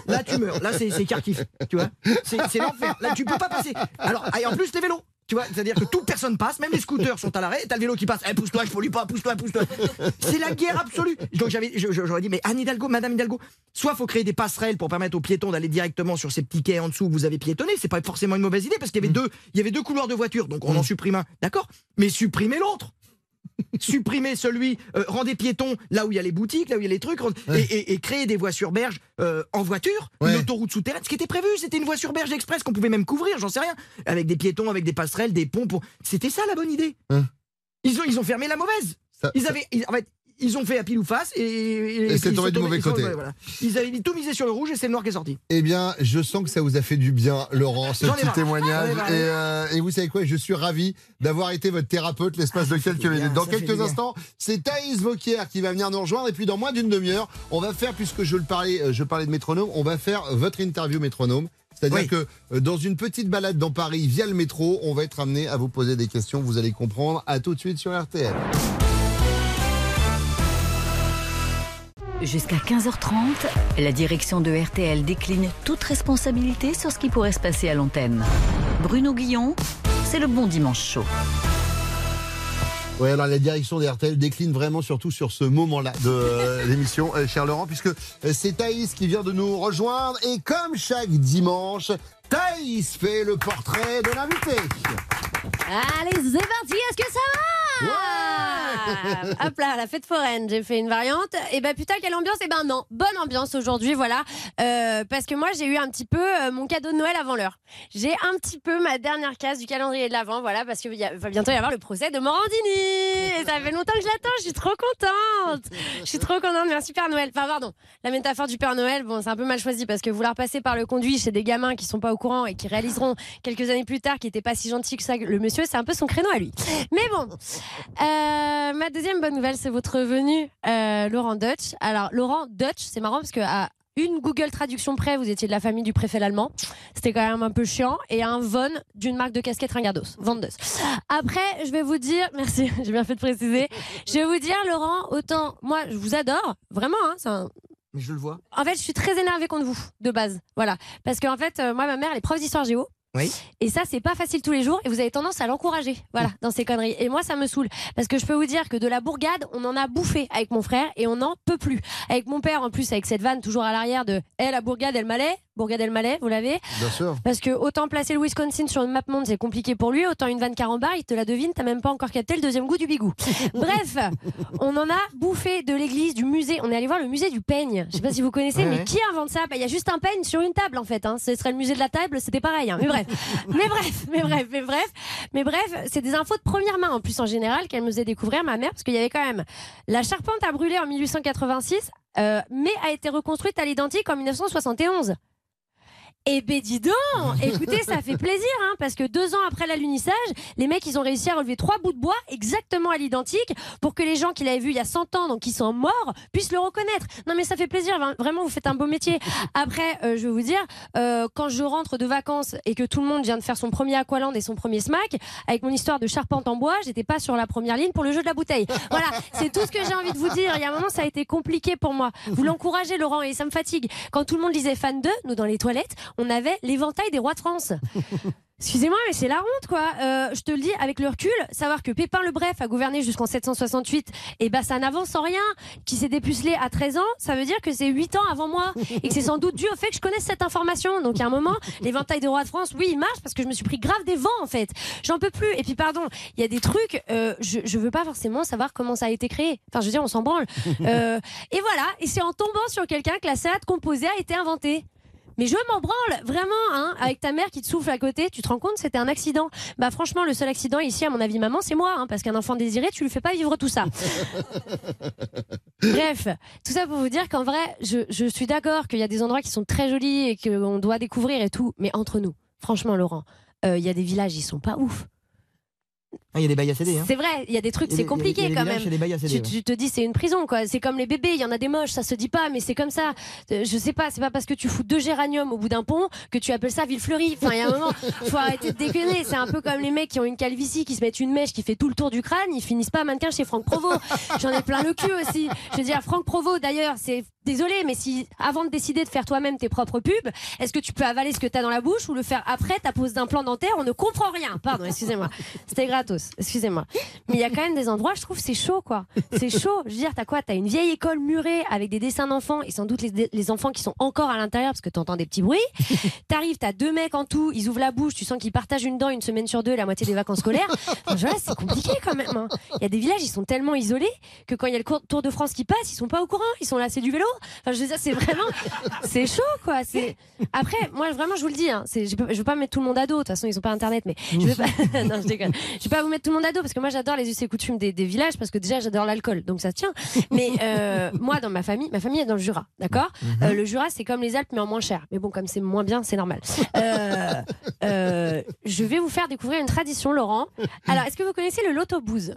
Là tu meurs, là c'est Kharkiv, tu vois. C'est c'est l'enfer, là tu peux pas passer. Alors, et en plus les vélos. Tu vois, c'est-à-dire que toute personne passe, même les scooters sont à l'arrêt, et t'as le vélo qui passe. Eh, pousse-toi, je pollue pas, pousse-toi, pousse-toi. C'est la guerre absolue. Donc j'avais, j'aurais dit, mais Anne Hidalgo, Madame Hidalgo, soit faut créer des passerelles pour permettre aux piétons d'aller directement sur ces petits quais en dessous où vous avez piétonné. C'est pas forcément une mauvaise idée parce qu'il y avait deux, il y avait deux couloirs de voitures, donc on en supprime un. D'accord, mais supprimez l'autre. Supprimez celui, euh, rendez piétons là où il y a les boutiques, là où il y a les trucs, et, et- et créer des voies sur berge euh, en voiture, Ouais. une autoroute souterraine. Ce qui était prévu, c'était une voie sur berge express qu'on pouvait même couvrir, j'en sais rien, avec des piétons, avec des passerelles, des ponts. Pour... C'était ça la bonne idée. Ils ont, ils ont fermé la mauvaise. Ça- Ils avaient, ils- en fait, ils ont fait à pile ou face et, Et puis c'est ils tombé du mauvais ils côté. ouais, voilà. Ils avaient tout misé sur le rouge et c'est le noir qui est sorti. Eh bien, je sens que ça vous a fait du bien, Laurent, ce petit marre. témoignage. Et, euh, et vous savez quoi Je suis ravi d'avoir été votre thérapeute l'espace de quelques minutes. Dans quelques instants, c'est Thaïs Vauquier qui va venir nous rejoindre. Et puis, dans moins d'une demi-heure, on va faire, puisque je le parlais, euh, je parlais de métronome, on va faire votre interview métronome. C'est-à-dire Oui. que euh, dans une petite balade dans Paris via le métro, on va être amené à vous poser des questions. Vous allez comprendre. À tout de suite sur RTL. Jusqu'à 15h30, la direction de RTL décline toute responsabilité sur ce qui pourrait se passer à l'antenne. Bruno Guillon, c'est le bon dimanche chaud. Ouais, alors la direction des RTL décline vraiment surtout sur ce moment-là de euh, l'émission, euh, cher Laurent, puisque euh, c'est Thaïs qui vient de nous rejoindre et comme chaque dimanche, Thaïs fait le portrait de l'invité. Allez, c'est parti, est-ce que ça va? Hop là, la fête foraine, j'ai fait une variante. Et ben putain, quelle ambiance Et ben non, bonne ambiance aujourd'hui, voilà. Euh, parce que moi, j'ai eu un petit peu euh, mon cadeau de Noël avant l'heure. J'ai un petit peu ma dernière case du calendrier de l'Avent, voilà, parce qu'il va bientôt y avoir le procès de Morandini. Ça fait longtemps que je l'attends, je suis trop contente. Je suis trop contente, merci Père Noël. Enfin, pardon, la métaphore du Père Noël, bon, c'est un peu mal choisi parce que vouloir passer par le conduit chez des gamins qui sont pas au courant et qui réaliseront quelques années plus tard qu'il était pas si gentil que ça, le monsieur, c'est un peu son créneau à lui. Mais bon, euh, ma deuxième bonne nouvelle, c'est votre venue, euh, Laurent Dutch. Alors, Laurent Dutch, c'est marrant parce que à une Google traduction près, vous étiez de la famille du préfet l'allemand. C'était quand même un peu chiant. Et un Von d'une marque de casquette Ringardos. Vendeuse. Après, je vais vous dire, merci, *laughs* j'ai bien fait de préciser. Je vais vous dire, Laurent, autant, moi, je vous adore. Vraiment, hein, c'est un, Mais je le vois. en fait, je suis très énervée contre vous, de base. Voilà. Parce qu'en fait, euh, moi, ma mère, elle est prof d'histoire géo. Oui. Et ça, c'est pas facile tous les jours. Et vous avez tendance à l'encourager. Voilà, dans ces conneries. Et moi, ça me saoule. Parce que je peux vous dire que de la bourgade, on en a bouffé avec mon frère et on n'en peut plus. Avec mon père, en plus, avec cette vanne toujours à l'arrière de Eh, la bourgade, elle m'allait. Bourgade, elle m'allait, vous l'avez Bien sûr. parce que autant placer le Wisconsin sur une map monde, c'est compliqué pour lui, autant une vanne carambar, il te la devine, t'as même pas encore capté le deuxième goût du bigou. *laughs* Bref, on en a bouffé de l'église, du musée. On est allé voir le musée du peigne. Je sais pas si vous connaissez, Ouais, mais ouais. qui invente ça? Bah, Il y a juste un peigne sur une table en fait. Hein. Ce serait le musée de la table, c'était pareil. hein. Mais bref, *laughs* mais bref, mais bref, mais bref, mais bref, c'est des infos de première main en plus en général qu'elle me faisait découvrir ma mère, parce qu'il y avait quand même la charpente a brûlé en 1886, euh, mais a été reconstruite à l'identique en 1971. Eh ben dis donc *laughs* Écoutez, ça fait plaisir, hein, parce que deux ans après l'alunissage, les mecs, ils ont réussi à relever trois bouts de bois exactement à l'identique pour que les gens qui l'avaient vu il y a 100 ans, donc qui sont morts, puissent le reconnaître. Non mais ça fait plaisir, vra- vraiment, vous faites un beau métier. *laughs* Après, euh, je vais vous dire, euh, quand je rentre de vacances et que tout le monde vient de faire son premier Aqualand et son premier smack, avec mon histoire de charpente en bois, j'étais pas sur la première ligne pour le jeu de la bouteille. *laughs* Voilà, c'est tout ce que j'ai envie de vous dire. Il y a un moment, ça a été compliqué pour moi. Vous l'encouragez, Laurent, et ça me fatigue. Quand tout le monde disait fan 2, nous dans les toilettes, on avait l'éventail des rois de France. *laughs* Excusez-moi, mais c'est la honte, quoi. Euh, je te le dis avec le recul, savoir que Pépin le Bref a gouverné jusqu'en 768, et bah ça n'avance en rien. Qui s'est dépucelé à 13 ans, ça veut dire que c'est 8 ans avant moi, *laughs* et que c'est sans doute dû au fait que je connaisse cette information. Donc à un moment, l'éventail des rois de France, oui, il marche parce que je me suis pris grave des vents en fait. J'en peux plus. Et puis pardon, il y a des trucs, euh, je, je veux pas forcément savoir comment ça a été créé. Enfin, je veux dire, on s'en branle. *laughs* Euh, et voilà, et c'est en tombant sur quelqu'un que la salade composée a été inventée. Mais je m'en branle, vraiment, hein, avec ta mère qui te souffle à côté, tu te rends compte, c'était un accident. Bah franchement, le seul accident ici, à mon avis, maman, c'est moi, hein, parce qu'un enfant désiré, tu lui fais pas vivre tout ça. *laughs* Bref, tout ça pour vous dire qu'en vrai, je, je suis d'accord qu'il y a des endroits qui sont très jolis et qu'on doit découvrir et tout, mais entre nous, franchement, Laurent, euh, il y a des villages, ils sont pas ouf. Ah, Il y a des bails à céder. Hein. C'est vrai, il y a des trucs, c'est compliqué quand même. céder, tu, ouais. tu te dis c'est une prison quoi. C'est comme les bébés, il y en a des moches, ça se dit pas, mais c'est comme ça. Euh, Je sais pas, c'est pas parce que tu fous deux géraniums au bout d'un pont que tu appelles ça ville fleurie. Enfin, il y a un moment, *laughs* faut arrêter de déconner. C'est un peu comme les mecs qui ont une calvitie, qui se mettent une mèche qui fait tout le tour du crâne, ils finissent pas mannequin chez Franck Provo. J'en ai plein le cul aussi. Je veux dire, Franck Provo d'ailleurs, c'est désolé, mais si avant de décider de faire toi-même tes propres pubs, est-ce que tu peux avaler ce que tu as dans la bouche ou le faire après ta pose d'implant dentaire? On ne comprend rien. Pardon, excusez-moi. C'était gratos. Excusez-moi. Mais il y a quand même des endroits, je trouve, c'est chaud, quoi. C'est chaud. Je veux dire, t'as quoi? T'as une vieille école murée avec des dessins d'enfants et sans doute les, les enfants qui sont encore à l'intérieur parce que t'entends des petits bruits. T'arrives, t'as deux mecs en tout, ils ouvrent la bouche, tu sens qu'ils partagent une dent une semaine sur deux, la moitié des vacances scolaires. Enfin, c'est compliqué quand même. hein. Il y a des villages, ils sont tellement isolés que quand il y a le Tour de France qui passe, ils sont pas au courant. Ils sont là, c'est du vélo. Enfin, je veux dire, c'est vraiment, c'est chaud, quoi. C'est après, moi, vraiment, je vous le dis, hein, je, peux- veux pas mettre tout le monde à dos. De toute façon, ils ont pas internet, mais je veux pas, *laughs* non, je déconne. Je vais pas vous mettre tout le monde à dos parce que moi j'adore les us et coutumes des, des villages parce que déjà j'adore l'alcool donc ça tient. Mais euh, *laughs* moi dans ma famille, ma famille est dans le Jura, d'accord? Euh, Le Jura c'est comme les Alpes mais en moins cher. Mais bon comme c'est moins bien c'est normal. Euh, *laughs* je vais vous faire découvrir une tradition Laurent. Alors est-ce que vous connaissez le loto-booze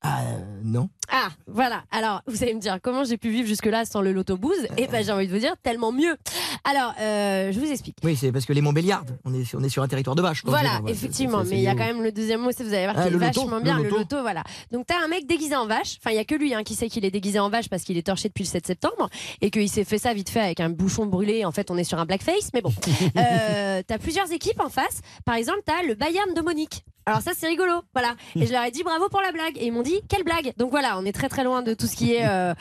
Ah, non. ah, voilà. Alors, vous allez me dire comment j'ai pu vivre jusque-là sans le loto-booze Eh ben, j'ai envie de vous dire tellement mieux. Alors, euh, je vous explique. Oui, c'est parce que les Montbéliardes, on est, on est sur un territoire de vache. donc, Voilà, effectivement, mais il y a quand même le deuxième mot, c'est vous allez voir Ah, qu'il est le loto, vachement le bien, le loto. loto, voilà. Donc t'as un mec déguisé en vache, enfin il y a que lui hein, qui sait qu'il est déguisé en vache parce qu'il est torché depuis le 7 septembre et qu'il s'est fait ça vite fait avec un bouchon brûlé, en fait on est sur un blackface, mais bon. *laughs* Euh, t'as plusieurs équipes en face, par exemple t'as le Bayern de Monique. Alors ça c'est rigolo, voilà. Et je leur ai dit bravo pour la blague et ils m'ont dit quelle blague. Donc voilà, on est très très loin de tout ce qui est euh,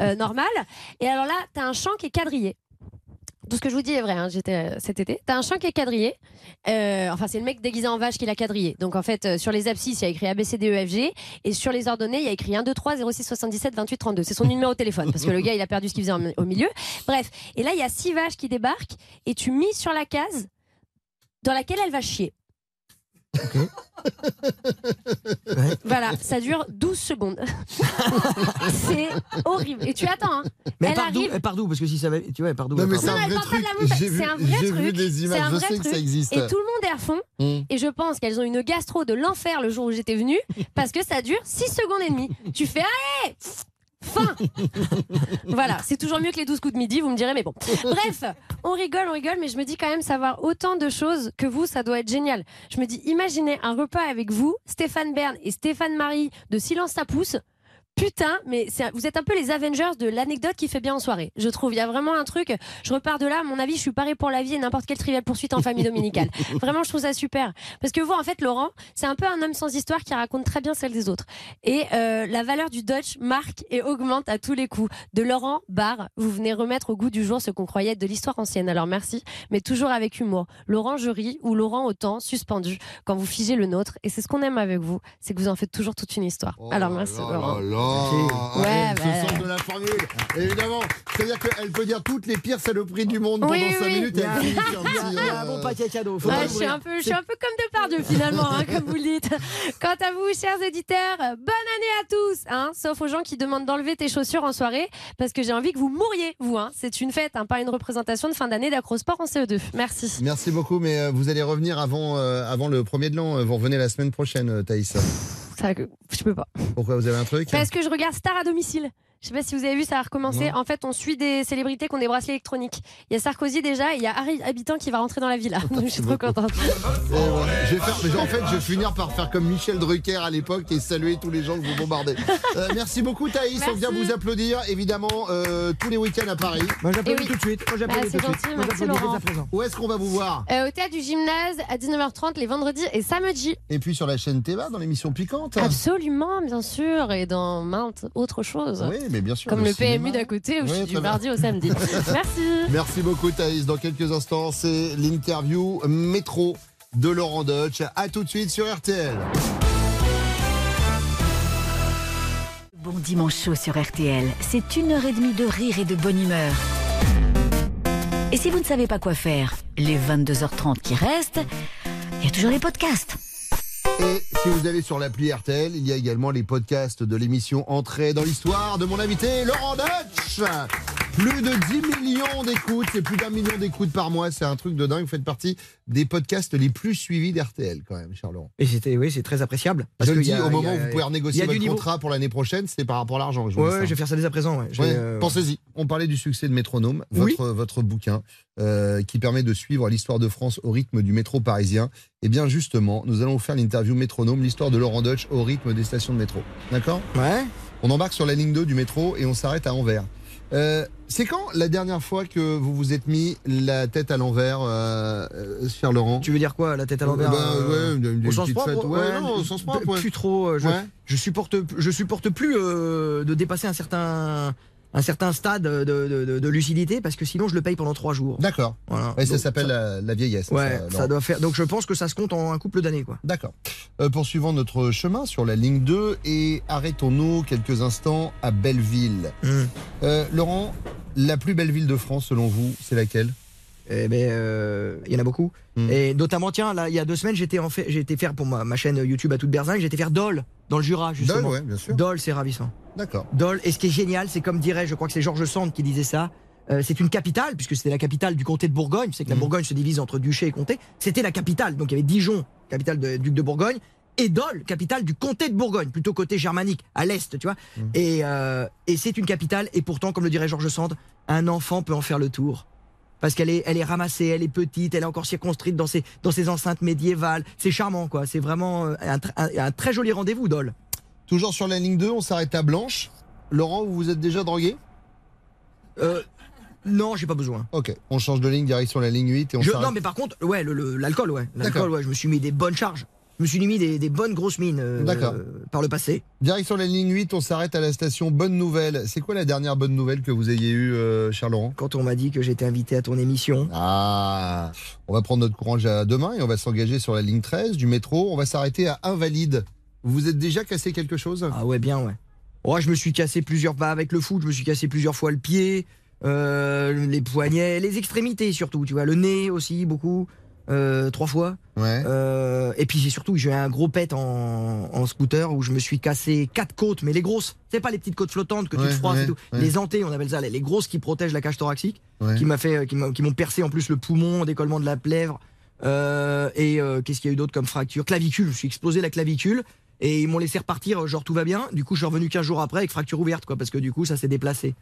euh, normal. Et alors là t'as un chant qui est quadrillé. Tout ce que je vous dis est vrai, hein, j'étais euh, cet été. T'as un chant qui est quadrillé. Enfin, c'est le mec déguisé en vache qui l'a quadrillé. Donc, en fait, sur les abscisses, il y a écrit ABCDEFG. Et sur les ordonnées, il y a écrit 1, 2, 3, 06, 77, 28, 32. C'est son numéro de téléphone. Parce que le gars, il a perdu ce qu'il faisait au milieu. Bref. Et là, il y a six vaches qui débarquent. Et tu mis sur la case dans laquelle elle va chier. *laughs* Voilà, ça dure 12 secondes. *laughs* c'est horrible. Et tu attends, hein. Mais elle d'où arrive. D'où Parce que si ça va. Tu vois, elle part d'où Non, mais c'est un vrai part pas de truc. la montagne. J'ai vu, C'est un vrai j'ai truc. vu des C'est images, un je vrai sais que ça truc. existe. Et tout le monde est à fond. Mm. Et je pense qu'elles ont une gastro de l'enfer le jour où j'étais venue parce que ça dure 6 secondes et demie. Tu fais allez Fin Voilà, c'est toujours mieux que les 12 coups de midi, vous me direz, mais bon. Bref, on rigole, on rigole, mais je me dis quand même savoir autant de choses que vous, ça doit être génial. Je me dis, imaginez un repas avec vous, Stéphane Bern et Stéphane Marie de Silence ça pousse. Putain, mais c'est- vous êtes un peu les Avengers de l'anecdote qui fait bien en soirée. Je trouve, il y a vraiment un truc. Je repars de là, à mon avis, je suis paré pour la vie et n'importe quelle triviale poursuite en famille dominicale. *laughs* Vraiment, je trouve ça super. Parce que vous, en fait, Laurent, c'est un peu un homme sans histoire qui raconte très bien celle des autres. Et euh, la valeur du Dutch marque et augmente à tous les coups. De Laurent Barre, vous venez remettre au goût du jour ce qu'on croyait être de l'histoire ancienne. Alors merci, mais toujours avec humour. Laurent Jury ou Laurent Autant, suspendu, quand vous figez le nôtre. Et c'est ce qu'on aime avec vous, c'est que vous en faites toujours toute une histoire. Alors merci, Oh Laurent. là là, Ouais, elle bah, se sent de la formule. Évidemment, c'est-à-dire qu'elle peut dire toutes les pires saloperies du monde Oui, pendant 5 oui. minutes. et elle finit sur un petit, un euh, bon paquet cadeau. Faut Ouais, pas je, suis un peu, je suis un peu comme Depardieu finalement, hein, comme vous le dites. Quant à vous, chers éditeurs, bonne année à tous, hein, sauf aux gens qui demandent d'enlever tes chaussures en soirée, parce que j'ai envie que vous mouriez, vous. Hein. C'est une fête, hein, pas une représentation de fin d'année d'Acrosport en CE2. Merci. Merci beaucoup, mais euh, vous allez revenir avant, euh, avant le premier de l'an. Vous revenez la semaine prochaine, euh, Thaïs. Ça, je peux pas. Pourquoi vous avez un truc? Parce que je regarde Star à domicile. Je sais pas si vous avez vu, ça a recommencé. Non. En fait, on suit des célébrités qui ont des bracelets électroniques. Il y a Sarkozy déjà, et il y a Harry Habitant qui va rentrer dans la villa. *laughs* Donc je suis trop contente. Et voilà. Je vais faire, mais en fait, je vais finir par faire comme Michel Drucker à l'époque et saluer tous les gens que vous bombardez. Euh, merci beaucoup, Thaïs. On vient vous applaudir, évidemment, euh, tous les week-ends à Paris. Moi, j'applaudis Eh oui. tout de suite. Moi, Bah, j'applaudis c'est tout de suite. merci, Laurent. Où est-ce qu'on va vous voir Euh, au théâtre du gymnase à 19h30 les vendredis et samedis. Et puis sur la chaîne Théma, dans l'émission Piquante. Absolument, bien sûr, et dans maintes autres choses. Oui, mais bien sûr. Comme le. PMU d'à côté où je suis du mardi au samedi. *laughs* Merci. Merci beaucoup Thaïs. Dans quelques instants, c'est l'interview métro de Laurent Deutsch. À tout de suite sur RTL. Bon dimanche chaud sur RTL, c'est une heure et demie de rire et de bonne humeur. Et si vous ne savez pas quoi faire, les 22h30 qui restent, il y a toujours les podcasts. Et si vous allez sur l'appli RTL, il y a également les podcasts de l'émission Entrée dans l'histoire de mon invité Laurent Deutsch. Plus de 10 millions d'écoutes, c'est plus d'un million d'écoutes par mois, c'est un truc de dingue. Vous faites partie des podcasts les plus suivis d'RTL quand même, Laurent. Et c'était, oui, c'est très appréciable. je le qu'il dis, a- au moment a- où vous pouvez renégocier votre contrat pour l'année prochaine, c'est par rapport à l'argent. que je vais faire ça dès à présent. ouais. Ouais, euh, Pensez-y. On parlait du succès de Métronome, Oui. votre, votre bouquin, euh, qui permet de suivre l'histoire de France au rythme du métro parisien. Et bien justement, nous allons vous faire l'interview Métronome, l'histoire de Laurent Deutsch au rythme des stations de métro. D'accord? Ouais. On embarque sur la ligne 2 du métro et on s'arrête à Anvers. Euh, c'est quand la dernière fois que vous vous êtes mis la tête à l'envers, euh, euh, cher Laurent Tu veux dire quoi, la tête à l'envers Bah, euh, ouais, une- une au sens propre fête, ouais, non, au sens propre, ouais. Plus trop. euh, Je, Ouais. je supporte, je supporte plus euh, de dépasser un certain, un certain stade de, de- de- de lucidité parce que sinon je le paye pendant trois jours. D'accord. Voilà. Ouais, ça s'appelle la, la vieillesse. Ouais, ça, doit faire. Donc je pense que ça se compte en un couple d'années, quoi. D'accord. Euh, poursuivons notre chemin sur la ligne 2 et arrêtons-nous quelques instants à Belleville. Hmm. Euh, Laurent, la plus belle ville de France selon vous, c'est laquelle? Eh ben, euh, il y en a beaucoup. Hmm. Et notamment, tiens, là, il y a deux semaines, j'étais en fait, j'ai été faire pour ma, ma chaîne YouTube à toute berzingue, été faire Dole dans le Jura justement. Dole, ouais, bien sûr. Dole, c'est ravissant. D'accord. Dole. Et ce qui est génial, c'est comme dirait, je crois que c'est Georges Sand qui disait ça. euh, c'est une capitale, puisque c'était la capitale du comté de Bourgogne. C'est que la Bourgogne se divise entre duché et comté. C'était la capitale. Donc il y avait Dijon, capitale de duc de Bourgogne, et Dole, capitale du comté de Bourgogne, plutôt côté germanique, à l'est, tu vois. Et, euh, et c'est une capitale, et pourtant, comme le dirait Georges Sand, un enfant peut en faire le tour. Parce qu'elle est, elle est ramassée, elle est petite, elle est encore circonscrite dans ses, dans ses enceintes médiévales. C'est charmant, quoi. C'est vraiment euh, un, tr- un- un très joli rendez-vous, Dole. Toujours sur la ligne 2, on s'arrête à Blanche. Laurent, vous vous êtes déjà drogué? Euh, non, j'ai pas besoin. Ok, on change de ligne, direction la ligne 8 et on Je- non, mais par contre, ouais, l'alcool, ouais. L'alcool, ouais, je me suis mis des bonnes charges. Je me suis mis des, des bonnes grosses mines euh, par le passé. Direction la ligne 8, on s'arrête à la station Bonne Nouvelle. C'est quoi la dernière bonne nouvelle que vous ayez eue, euh, cher Laurent? Quand on m'a dit que j'étais invité à ton émission. Ah On va prendre notre courage à demain et on va s'engager sur la ligne 13 du métro. On va s'arrêter à Invalide. Vous vous êtes déjà cassé quelque chose? Ah ouais, bien, ouais. Oh, je me suis cassé plusieurs pas avec le foot, je me suis cassé plusieurs fois le pied, euh, les poignets, les extrémités surtout, tu vois, le nez aussi, beaucoup, euh, trois fois. Ouais. Euh, et puis j'ai surtout j'ai eu un gros pet en, en scooter où je me suis cassé quatre côtes, mais les grosses, c'est pas les petites côtes flottantes que tu te froisses ouais, et tout. Les antés, on appelle ça, les, les grosses qui protègent la cage thoracique, Ouais. qui m'a fait, qui m'a- qui m'ont percé en plus le poumon, décollement de la plèvre. Euh, et euh, qu'est-ce qu'il y a eu d'autre comme fracture? Clavicule, je suis explosé la clavicule. Et ils m'ont laissé repartir, genre tout va bien. Du coup, je suis revenu 15 jours après avec fracture ouverte, quoi, parce que du coup, ça s'est déplacé.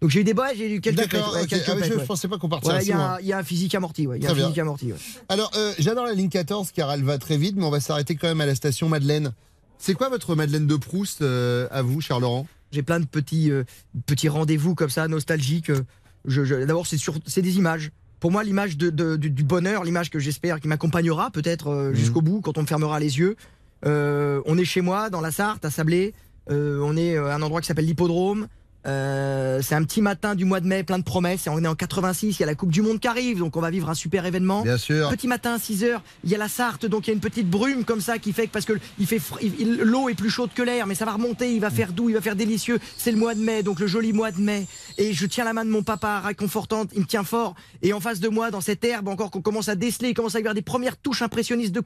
Donc j'ai eu des bois, j'ai eu quelques D'accord, ouais, Ah je pensais pas qu'on partirait Voilà, il y, y a un physique amorti, ouais. Y a un physique amorti. Alors, euh, j'adore la ligne 14 car elle va très vite, mais on va s'arrêter quand même à la station Madeleine. C'est quoi votre Madeleine de Proust euh, à vous, cher Laurent? J'ai plein de petits, euh, petits rendez-vous comme ça, nostalgiques. Je, je- D'abord, c'est sur, c'est des images. Pour moi, l'image de, de- du, du bonheur, l'image que j'espère qui m'accompagnera peut-être euh, jusqu'au bout, quand on me fermera les yeux. On est chez moi, dans la Sarthe, à Sablé. On est à un endroit qui s'appelle l'Hippodrome. Euh, c'est un petit matin du mois de mai, plein de promesses. Et on est en 86, il y a la Coupe du Monde qui arrive, donc on va vivre un super événement. Bien sûr. Petit matin, 6 heures, il y a la Sarthe, donc il y a une petite brume comme ça qui fait que parce que il fait l'eau est plus chaude que l'air, mais ça va remonter, il va faire doux, il va faire délicieux. C'est le mois de mai, donc le joli mois de mai. Et je tiens la main de mon papa, réconfortante, il me tient fort. Et en face de moi, dans cette herbe encore qu'on commence à déceler, il commence à y avoir des premières touches impressionnistes de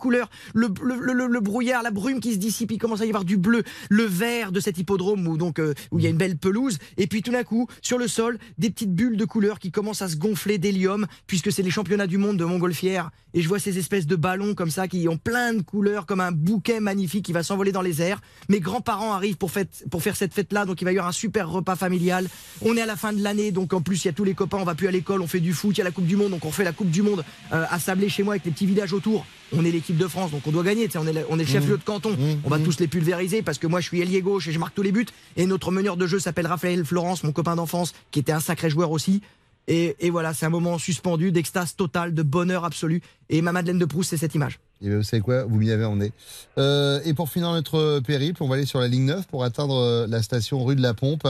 le, le- le- le brouillard, la brume qui se dissipe, il commence à y avoir du bleu, le vert de cet hippodrome où donc euh, où il y a une belle pelouse. Et puis tout d'un coup, sur le sol, des petites bulles de couleurs qui commencent à se gonfler d'hélium, puisque c'est les championnats du monde de montgolfière. Et je vois ces espèces de ballons comme ça qui ont plein de couleurs, comme un bouquet magnifique qui va s'envoler dans les airs. Mes grands-parents arrivent pour, faire cette fête-là, donc il va y avoir un super repas familial. On est à la fin de l'année, donc en plus il y a tous les copains, on va plus à l'école, on fait du foot, il y a la Coupe du Monde, donc on fait la Coupe du Monde euh, à Sablé chez moi avec les petits villages autour. On est l'équipe de France, donc on doit gagner, on est le, on est le chef-lieu de canton. on va tous les pulvériser parce que moi je suis ailier gauche et je marque tous les buts. Et notre meneur de jeu s'appelle Raphaël Florence, mon copain d'enfance, qui était un sacré joueur aussi. Et, et voilà, c'est un moment suspendu, d'extase totale, de bonheur absolu. Et ma Madeleine de Proust, c'est cette image. Et bien, vous savez quoi? Vous m'y avez emmené. Euh, et pour finir notre périple, on va aller sur la ligne 9 pour atteindre euh, la station rue de la Pompe.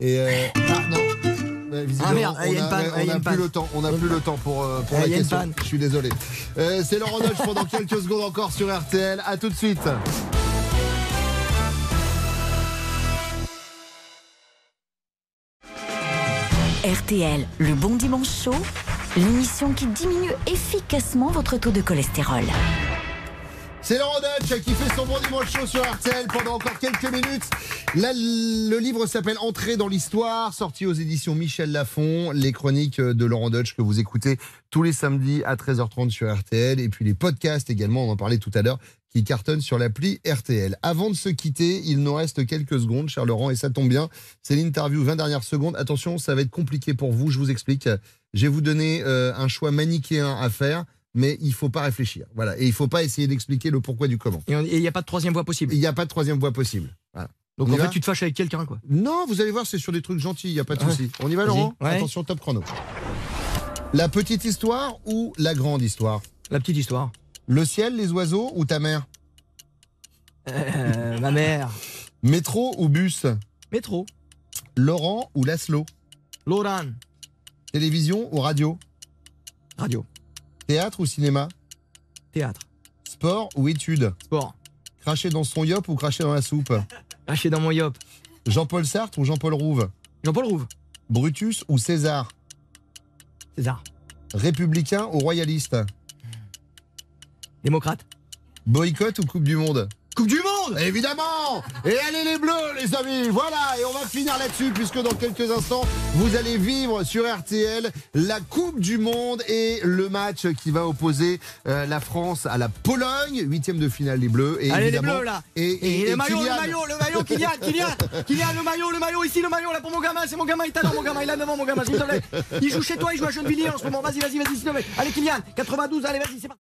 Et euh, ah non. Visiblement, Ah, merde, on il y a a, une panne, ouais, il y on a a une plus le temps. On n'a plus le temps pour, euh, pour la question. Je suis désolé. Euh, C'est Laurent Dodge pendant quelques secondes encore sur RTL. À tout de suite. RTL, le bon dimanche chaud, l'émission qui diminue efficacement votre taux de cholestérol. C'est Laurent Dutch qui fait son bon dimanche chaud sur RTL pendant encore quelques minutes. Le livre s'appelle Entrée dans l'histoire, sorti aux éditions Michel Lafon. Les chroniques de Laurent Dutch que vous écoutez tous les samedis à 13h30 sur RTL. Et puis les podcasts également, on en parlait tout à l'heure, qui cartonnent sur l'appli RTL. Avant de se quitter, il nous reste quelques secondes, cher Laurent, et ça tombe bien. C'est l'interview 20 dernières secondes. Attention, ça va être compliqué pour vous, je vous explique. Je vais vous donner euh, un choix manichéen à faire mais il faut pas réfléchir. Voilà. Et il faut pas essayer d'expliquer le pourquoi du comment. Et il n'y a pas de troisième voie possible. Il n'y a pas de troisième voie possible. Voilà. Donc On en fait, va tu te fâches avec quelqu'un, quoi. Non, vous allez voir, c'est sur des trucs gentils, il n'y a pas de Ouais. souci. On y va. Laurent Ouais. Attention, top chrono. La petite histoire ou la grande histoire? La petite histoire. Le ciel, les oiseaux ou ta mère? Euh, ma mère. *laughs* Métro ou bus? Métro. Laurent ou Laszlo? Laurent. Télévision ou radio? Radio. Théâtre ou cinéma Théâtre. Sport ou études Sport. Cracher dans son yop ou cracher dans la soupe Cracher dans mon yop. Jean-Paul Sartre ou Jean-Paul Rouve Jean-Paul Rouve. Brutus ou César César. Républicain ou royaliste Démocrate. Boycott ou Coupe du Monde Coupe du Monde Évidemment Et allez les Bleus, les amis Voilà, et on va finir là-dessus, puisque dans quelques instants, vous allez vivre sur RTL la Coupe du Monde et le match qui va opposer euh, la France à la Pologne, huitième de finale les Bleus. Et Allez les bleus là Et, et- le et maillot, Kylian. le maillot, le maillot, Kylian, Kylian, *laughs* Kylian, le maillot, le maillot, ici le maillot là pour mon gamin, c'est mon gamin, il t'adore mon gamin, il a 9 ans mon gamin, s'il te plaît. Il joue chez toi, il joue à Gennevilliers en ce moment, vas-y, vas-y, vas-y, s'il te plaît. Allez Kylian, 92, allez, vas-y, c'est parti.